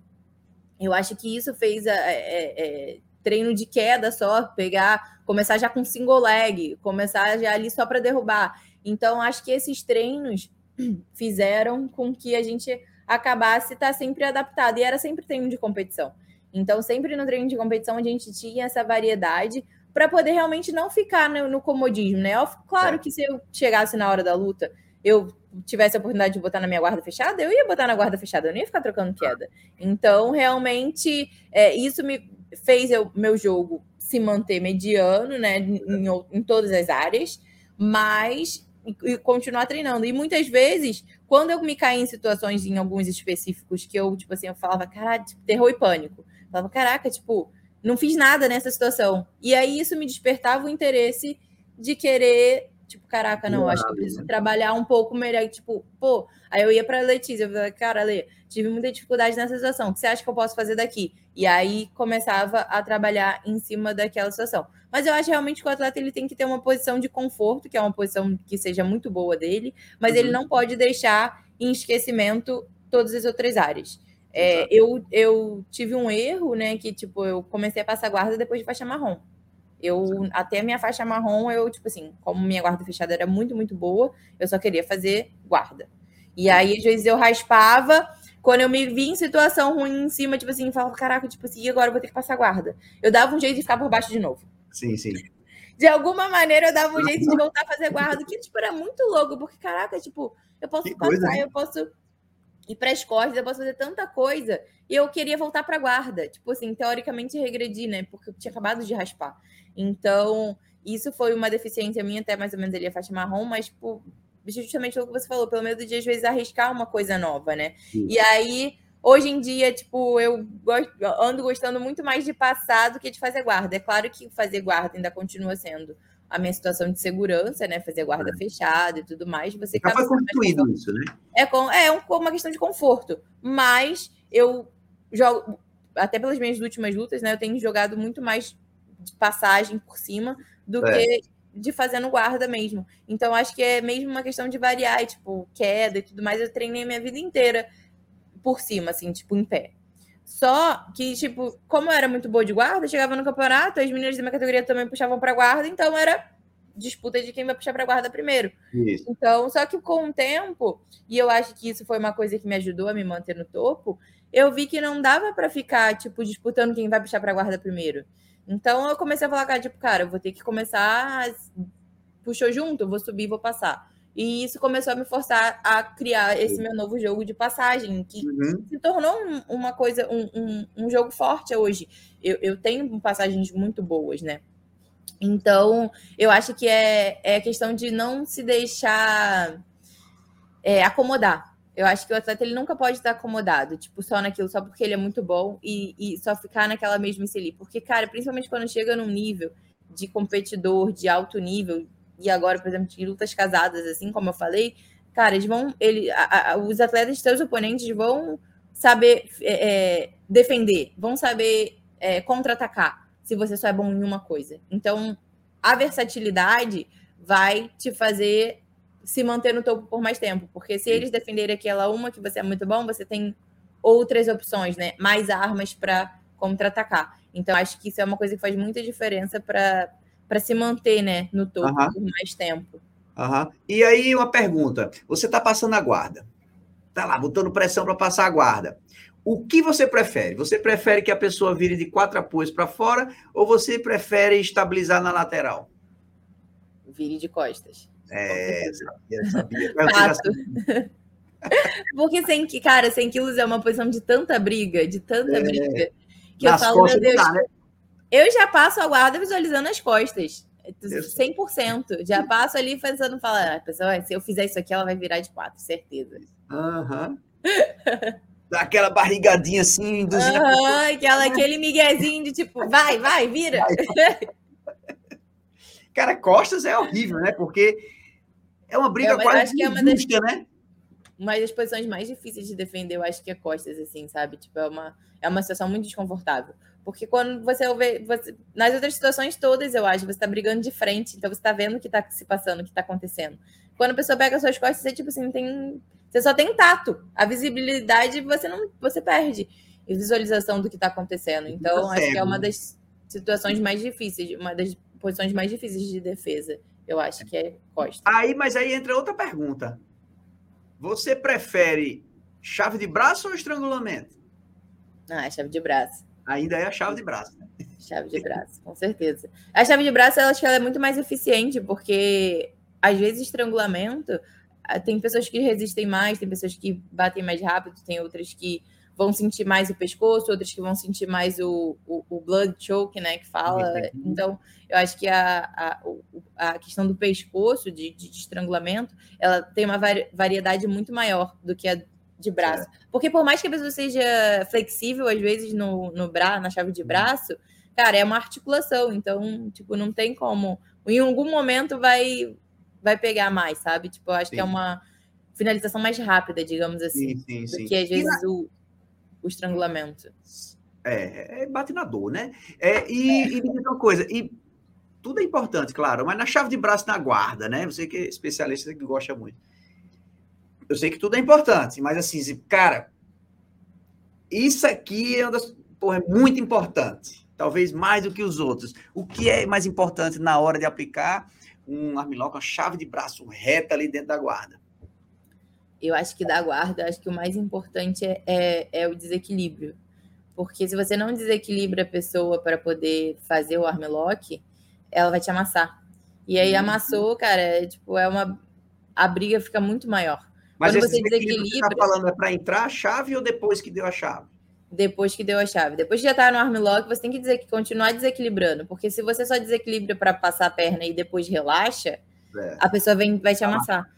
eu acho que isso fez a, é, é, é, treino de queda só, pegar, começar já com single leg, começar já ali só para derrubar. Então, acho que esses treinos fizeram com que a gente acabasse estar tá sempre adaptado. E era sempre treino de competição. Então, sempre no treino de competição, a gente tinha essa variedade para poder realmente não ficar no, no comodismo, né? Claro que se eu chegasse na hora da luta, eu tivesse a oportunidade de botar na minha guarda fechada, eu ia botar na guarda fechada, eu não ia ficar trocando queda. Então, realmente, é, isso me fez eu, meu jogo se manter mediano, né, em, em todas as áreas, mas e continuar treinando. E muitas vezes, quando eu me caí em situações, em alguns específicos, que eu, tipo assim, eu falava, caralho, tipo, terror e pânico. Eu falava, caraca, tipo, não fiz nada nessa situação. E aí isso me despertava o interesse de querer, tipo, caraca, não, acho que eu preciso trabalhar um pouco melhor. Tipo, pô, aí eu ia para Letícia, eu falei, cara, Lê, tive muita dificuldade nessa situação. O que você acha que eu posso fazer daqui? E aí começava a trabalhar em cima daquela situação. Mas eu acho realmente que o atleta ele tem que ter uma posição de conforto, que é uma posição que seja muito boa dele, mas uhum. ele não pode deixar em esquecimento todas as outras áreas. É, eu, eu tive um erro, né? Que, tipo, eu comecei a passar guarda depois de faixa marrom. Eu, até a minha faixa marrom, eu, tipo assim, como minha guarda fechada era muito, muito boa, eu só queria fazer guarda. E aí, às vezes, eu raspava. Quando eu me vi em situação ruim em cima, tipo assim, falava, caraca, tipo assim, agora eu vou ter que passar guarda. Eu dava um jeito de ficar por baixo de novo. Sim, sim. De alguma maneira eu dava um jeito de voltar a fazer guarda, que, tipo, era muito louco, porque, caraca, tipo, eu posso que passar, coisa, eu posso ir para as costas, eu posso fazer tanta coisa. E eu queria voltar para guarda. Tipo assim, teoricamente regredi, né? Porque eu tinha acabado de raspar. Então, isso foi uma deficiência minha, até mais ou menos ali a faixa marrom, mas, tipo, justamente o que você falou, pelo medo de às vezes arriscar uma coisa nova, né? Sim. E aí, hoje em dia, tipo, eu gosto, ando gostando muito mais de passar do que de fazer guarda. É claro que fazer guarda ainda continua sendo a minha situação de segurança, né? Fazer guarda é. fechada e tudo mais. Você Já foi construído isso, né? É, com, é uma questão de conforto. Mas eu jogo, até pelas minhas últimas lutas, né? Eu tenho jogado muito mais de passagem por cima do é. que de fazendo guarda mesmo. Então, acho que é mesmo uma questão de variar, tipo, queda e tudo mais. Eu treinei minha vida inteira por cima, assim, tipo, em pé. Só que, tipo, como eu era muito boa de guarda, chegava no campeonato, as meninas da minha categoria também puxavam para guarda, então era disputa de quem vai puxar para guarda primeiro. Isso. Então, só que com o tempo, e eu acho que isso foi uma coisa que me ajudou a me manter no topo, eu vi que não dava para ficar, tipo, disputando quem vai puxar para guarda primeiro. Então, eu comecei a falar, cara, tipo, cara, eu vou ter que começar. Puxou junto, eu vou subir, vou passar. E isso começou a me forçar a criar esse meu novo jogo de passagem, que uhum. se tornou uma coisa, um, um, um, jogo forte hoje. Eu, eu tenho passagens muito boas, né? Então, eu acho que é, é questão de não se deixar é, acomodar. Eu acho que o atleta ele nunca pode estar acomodado, tipo, só naquilo, só porque ele é muito bom e, e só ficar naquela mesma ali. Porque, cara, principalmente quando chega num nível de competidor de alto nível, e agora, por exemplo, de lutas casadas, assim como eu falei, cara, eles vão. Ele, a, a, os atletas, seus oponentes, vão saber é, é, defender, vão saber é, contra-atacar, se você só é bom em uma coisa. Então, a versatilidade vai te fazer se manter no topo por mais tempo, porque se eles defenderem aquela uma que você é muito bom, você tem outras opções, né? Mais armas para contra-atacar. Então, acho que isso é uma coisa que faz muita diferença para para se manter né, no topo uhum. por mais tempo. Uhum. E aí, uma pergunta: você está passando a guarda, tá lá, botando pressão para passar a guarda. O que você prefere? Você prefere que a pessoa vire de quatro apoios para fora ou você prefere estabilizar na lateral? Vire de costas. É, sabia, sabia. Porque 100, cara, 100 quilos é uma posição de tanta briga, de tanta é. briga, que eu falo, meu Deus, dá, né? Eu já passo a guarda visualizando as costas. 100%. Já passo ali pensando, falar, ah, pessoal, se eu fizer isso aqui, ela vai virar de quatro, certeza. Aham. Uhum. Dá aquela barrigadinha assim, induzindo. Uhum, aquela, aquele miguezinho de tipo, vai, vai, vira. Vai. Cara, costas é horrível, né? Porque é uma briga é, quase acho que é uma das, né? Uma das posições mais difíceis de defender, eu acho que é costas, assim, sabe? Tipo, é uma, é uma situação muito desconfortável. Porque quando você vê. Você, nas outras situações todas, eu acho, você está brigando de frente, então você está vendo o que está se passando, o que está acontecendo. Quando a pessoa pega as suas costas, você, tipo assim, tem. Você só tem tato. A visibilidade você não. Você perde. a visualização do que está acontecendo. Então, acho que é uma das situações mais difíceis, uma das posições mais difíceis de defesa. Eu acho que é costa. Aí, mas aí entra outra pergunta. Você prefere chave de braço ou estrangulamento? Ah, é chave de braço ainda é a chave de braço. Né? Chave de braço, com certeza. A chave de braço, eu acho que ela é muito mais eficiente, porque às vezes estrangulamento ah, tem pessoas que resistem mais, tem pessoas que batem mais rápido, tem outras que vão sentir mais o pescoço, outras que vão sentir mais o, o, o blood choke, né, que fala. Então, eu acho que a, a, a questão do pescoço, de, de, estrangulamento, ela tem uma variedade muito maior do que a de braço. É. Porque por mais que a pessoa seja flexível, às vezes, no, no bra, na chave de braço, cara, é uma articulação, então, tipo, não tem como. Em algum momento vai vai pegar mais, sabe? Tipo, eu acho sim. que é uma finalização mais rápida, digamos assim, sim, sim, do que às vezes na... o, o estrangulamento. É, é, bate na dor, né? É, e, é. e me diz uma coisa, e tudo é importante, claro, mas na chave de braço na guarda, né? Você que é especialista que gosta muito. Eu sei que tudo é importante, mas assim, cara, isso aqui é, uma das, porra, é muito importante, talvez mais do que os outros. O que é mais importante na hora de aplicar um armlock, uma chave de braço reta ali dentro da guarda? Eu acho que da guarda, acho que o mais importante é, é, é o desequilíbrio. Porque se você não desequilibra a pessoa para poder fazer o armlock, ela vai te amassar. E aí uhum. amassou, cara, é, tipo, é uma a briga fica muito maior. Mas Quando você desequilibra, você tá falando é para entrar a chave ou depois que deu a chave? Depois que deu a chave. Depois que já tá no armlock, você tem que dizer que continuar desequilibrando, porque se você só desequilibra para passar a perna e depois relaxa, é. a pessoa vem vai te ah. amassar.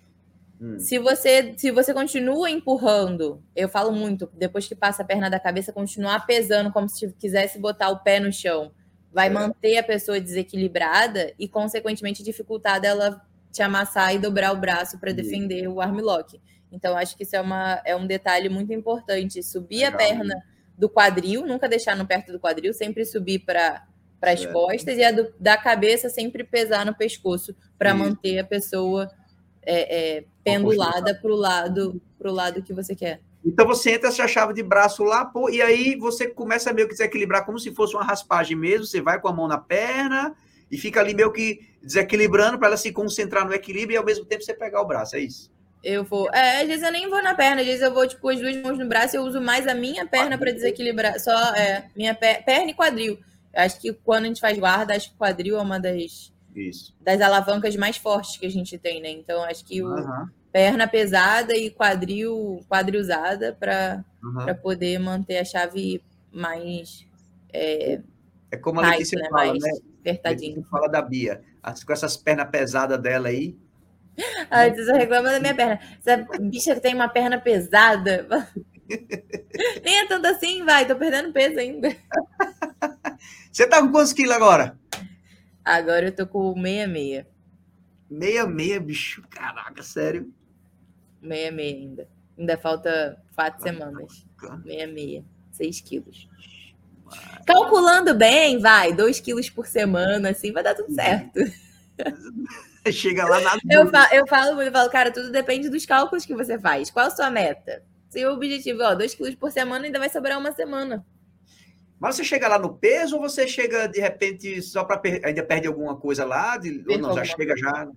Hum. Se você se você continua empurrando, eu falo muito, depois que passa a perna da cabeça, continuar pesando como se quisesse botar o pé no chão, vai é. manter a pessoa desequilibrada e consequentemente dificultar dela te amassar e dobrar o braço para defender o armlock. Então acho que isso é, uma, é um detalhe muito importante, subir Legal. a perna do quadril, nunca deixar no perto do quadril, sempre subir para para as costas e a do, da cabeça sempre pesar no pescoço para manter a pessoa é, é, pendulada para o lado, pro lado que você quer. Então você entra essa chave de braço lá, pô, e aí você começa meio que desequilibrar como se fosse uma raspagem mesmo. Você vai com a mão na perna e fica ali meio que desequilibrando para ela se concentrar no equilíbrio e ao mesmo tempo você pegar o braço, é isso? Eu vou. É, às vezes eu nem vou na perna, às vezes eu vou, tipo, as duas mãos no braço e eu uso mais a minha perna para desequilibrar. Só é, minha per... perna e quadril. Eu acho que quando a gente faz guarda, acho que quadril é uma das, isso. das alavancas mais fortes que a gente tem, né? Então, acho que o uhum. perna pesada e quadril, quadrilzada para uhum. poder manter a chave mais. É, é como a Letícia né? fala, mais né? Apertadinho. fala da Bia. Com essas pernas pesadas dela aí. Ai, você reclama da minha perna. Essa bicha que tem uma perna pesada. Nem é tanto assim, vai, tô perdendo peso ainda. Você tá com quantos quilos agora? Agora eu tô com 66. 66, bicho. Caraca, sério. 66 ainda. Ainda falta quatro semanas. 66. 6 quilos. Calculando bem, vai, 2 quilos por semana, assim, vai dar tudo certo. Chega lá na. Eu falo, eu falo, eu falo, cara, tudo depende dos cálculos que você faz. Qual a sua meta? Se o objetivo, ó, 2 quilos por semana, ainda vai sobrar uma semana. Mas você chega lá no peso ou você chega de repente só para per... ainda perde alguma coisa lá? De... Ou não, já chega já.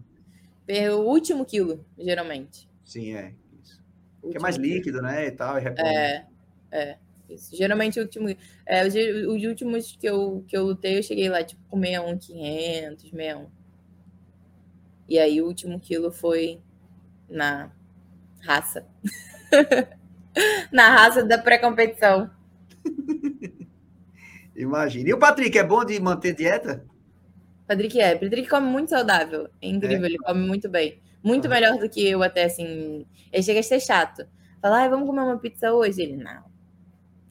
O último quilo, geralmente. Sim, é. Isso. Que é mais líquido, né? E tal, e é, é. Isso. Geralmente o último. É, os, os, últimos que eu, que eu lutei, eu cheguei lá, tipo, com 61, 500, 61. E aí o último quilo foi na raça. na raça da pré-competição. Imagina. E o Patrick, é bom de manter dieta? Patrick é. Patrick come muito saudável. É incrível, é. ele come muito bem. Muito ah. melhor do que eu, até assim. Ele chega a ser chato. Fala, ah, vamos comer uma pizza hoje? Ele, não.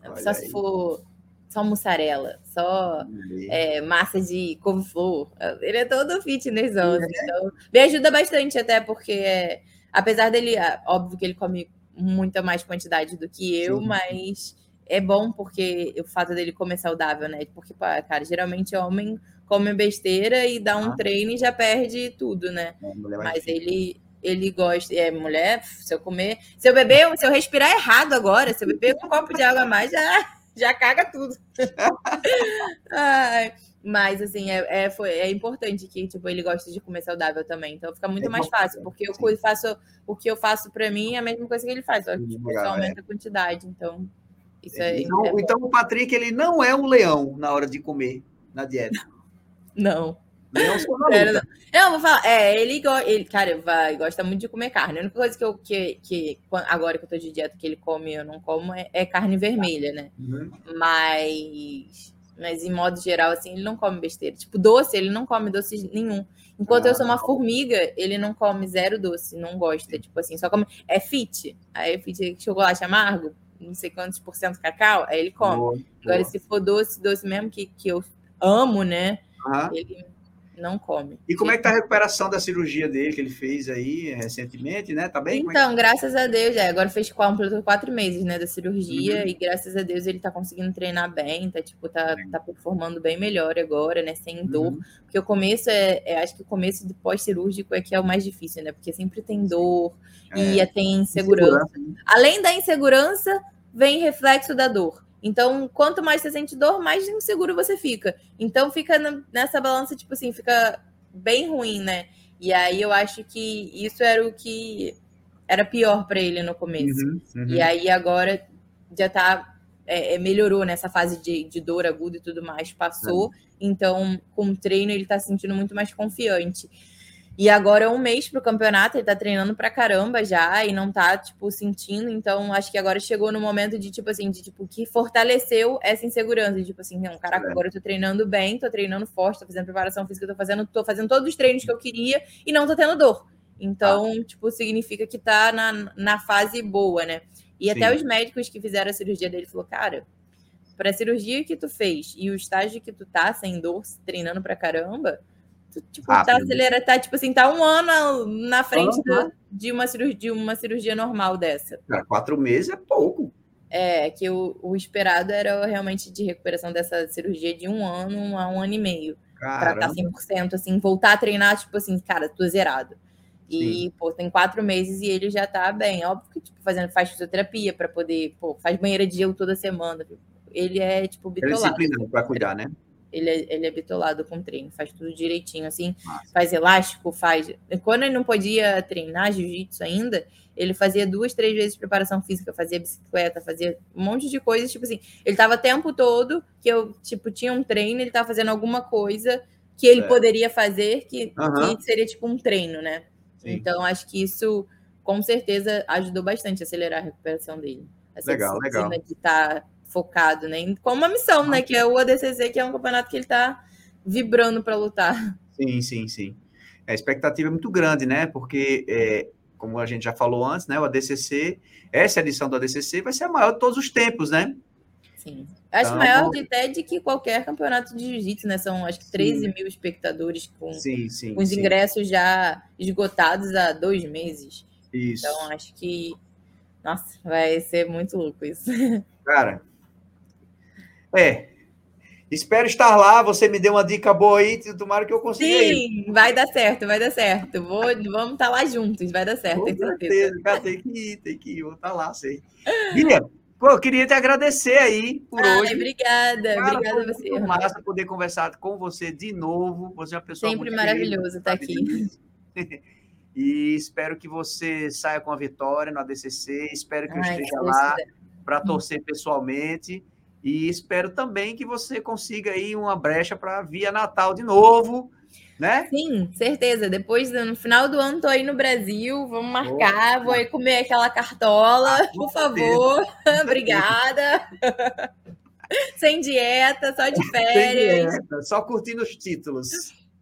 Olha só aí. se for só mussarela, só é, massa de couve-flor. Ele é todo fitness, é. então me ajuda bastante até porque, é, apesar dele, é, óbvio que ele come muita mais quantidade do que eu, Sim. mas é bom porque o fato dele comer saudável, né? Porque, cara, geralmente homem come besteira e dá um ah. treino e já perde tudo, né? É, Mas ele ele gosta, é mulher, se eu comer, se eu beber, se eu respirar errado agora, se eu beber um copo de água a mais, já, já caga tudo. Ai, mas assim, é, é, foi, é importante que tipo, ele goste de comer saudável também. Então fica muito é mais fácil, porque eu faço o que eu faço para mim é a mesma coisa que ele faz, só que tipo, só aumenta é. a quantidade. Então, isso é. Então, é então, o Patrick ele não é um leão na hora de comer na dieta. Não. Leão não. não, vou falar. É, ele, ele cara, vai, gosta muito de comer carne. A única coisa que eu que, que agora que eu tô de dieta que ele come, eu não como, é, é carne vermelha, né? Uhum. Mas. Mas, em modo geral, assim, ele não come besteira. Tipo, doce, ele não come doce nenhum. Enquanto ah, eu sou uma formiga, ele não come zero doce, não gosta. Tipo assim, só come. É fit. Aí, fit chocolate amargo, não sei quantos por cento cacau, aí ele come. Boa, Agora, boa. se for doce, doce mesmo que, que eu amo, né? Uhum. Ele não come. E como é que tá a recuperação da cirurgia dele que ele fez aí recentemente, né? Tá bem? Então, é graças a Deus, é, agora fez completou quatro meses, né, da cirurgia uhum. e graças a Deus ele tá conseguindo treinar bem, tá tipo tá, tá performando bem melhor agora, né, sem dor. Uhum. Porque o começo é, é, acho que o começo do pós-cirúrgico é que é o mais difícil, né? Porque sempre tem dor é. e tem insegurança. insegurança. Além da insegurança, vem reflexo da dor. Então, quanto mais você sente dor, mais inseguro você fica. Então, fica nessa balança, tipo assim, fica bem ruim, né? E aí eu acho que isso era o que era pior para ele no começo. Uhum, uhum. E aí agora já tá. É, é, melhorou nessa fase de, de dor aguda e tudo mais, passou. Uhum. Então, com o treino, ele tá se sentindo muito mais confiante. E agora é um mês pro campeonato, ele tá treinando pra caramba já e não tá, tipo, sentindo. Então, acho que agora chegou no momento de, tipo assim, de tipo, que fortaleceu essa insegurança. De, tipo assim, não, caraca, agora eu tô treinando bem, tô treinando forte, tô fazendo preparação física, tô fazendo, tô fazendo todos os treinos que eu queria e não tô tendo dor. Então, ah. tipo, significa que tá na, na fase boa, né? E Sim. até os médicos que fizeram a cirurgia dele falou, cara, para a cirurgia que tu fez e o estágio que tu tá sem dor, treinando pra caramba, tipo, ah, tá acelerando, tá, tipo assim, tá um ano na frente uhum. do, de, uma cirurgia, de uma cirurgia normal dessa. Cara, quatro meses é pouco. É, que o, o esperado era realmente de recuperação dessa cirurgia de um ano a um ano e meio. Caramba. Pra estar 100%, assim, voltar a treinar, tipo assim, cara, tô zerado. E, Sim. pô, tem quatro meses e ele já tá bem. Óbvio que, tipo, fazendo, faz fisioterapia para poder, pô, faz banheira de gelo toda semana. Ele é, tipo, bitolado. Ele é disciplinado pra cuidar, né? Ele é, ele é bitolado com treino, faz tudo direitinho, assim, Nossa. faz elástico, faz. Quando ele não podia treinar jiu-jitsu ainda, ele fazia duas, três vezes preparação física, fazia bicicleta, fazia um monte de coisas, tipo assim, ele tava o tempo todo que eu, tipo, tinha um treino, ele tava fazendo alguma coisa que ele é. poderia fazer, que, uhum. que, seria tipo um treino, né? Sim. Então, acho que isso, com certeza, ajudou bastante a acelerar a recuperação dele. Essa legal, legal. De estar tá focado, né? Com uma missão, né? Que é o ADCC, que é um campeonato que ele está vibrando para lutar. Sim, sim, sim. A expectativa é muito grande, né? Porque, é, como a gente já falou antes, né? O ADCC, essa edição do ADCC vai ser a maior de todos os tempos, né? Sim. Acho então, maior até de que qualquer campeonato de jiu-jitsu, né? São acho que 13 sim. mil espectadores com, sim, sim, com os ingressos já esgotados há dois meses. Isso. Então acho que, nossa, vai ser muito louco isso. Cara, é. Espero estar lá. Você me deu uma dica boa aí. Tomara que eu consiga. Sim, ir. vai dar certo, vai dar certo. Vou, vamos estar lá juntos, vai dar certo. Com certeza. Cara, tem que ir, tem que ir. Vou estar lá, sei. Guilherme, eu queria te agradecer aí por Ai, hoje. Obrigada, Cara, obrigada a você. Foi massa poder conversar com você de novo. Você é uma pessoa Sempre maravilhoso estar aqui. E espero que você saia com a vitória no ADCC. Espero que Ai, eu esteja lá para torcer pessoalmente. E espero também que você consiga aí uma brecha para via Natal de novo, né? Sim, certeza. Depois, no final do ano, tô aí no Brasil, vamos marcar, vou aí comer aquela cartola, ah, por favor. Obrigada. Sem dieta, só de férias. Dieta, só curtindo os títulos.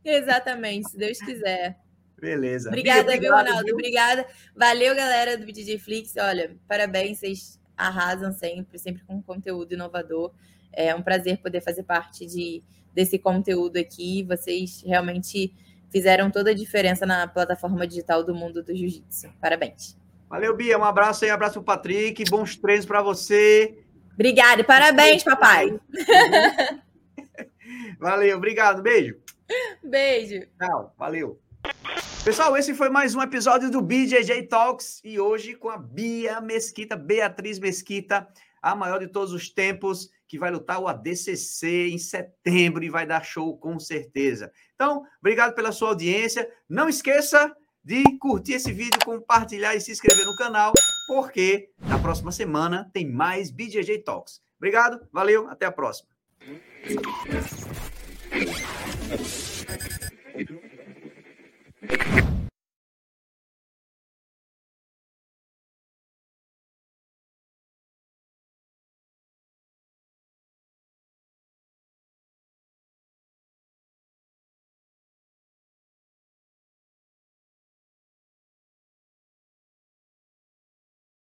Exatamente, se Deus quiser. Beleza. Obrigada, viu, Ronaldo? Viu? Obrigada. Valeu, galera do DJ Flix. Olha, parabéns, vocês arrasam sempre, sempre com conteúdo inovador. É um prazer poder fazer parte de, desse conteúdo aqui. Vocês realmente fizeram toda a diferença na plataforma digital do mundo do jiu-jitsu. Parabéns. Valeu, Bia. Um abraço aí, um abraço para Patrick. Bons treinos para você. Obrigada e parabéns, papai. Valeu, obrigado. Beijo. Beijo. Tchau, valeu. Pessoal, esse foi mais um episódio do BJJ Talks e hoje com a Bia Mesquita, Beatriz Mesquita, a maior de todos os tempos, que vai lutar o ADCC em setembro e vai dar show com certeza. Então, obrigado pela sua audiência. Não esqueça de curtir esse vídeo, compartilhar e se inscrever no canal, porque na próxima semana tem mais BJJ Talks. Obrigado, valeu, até a próxima.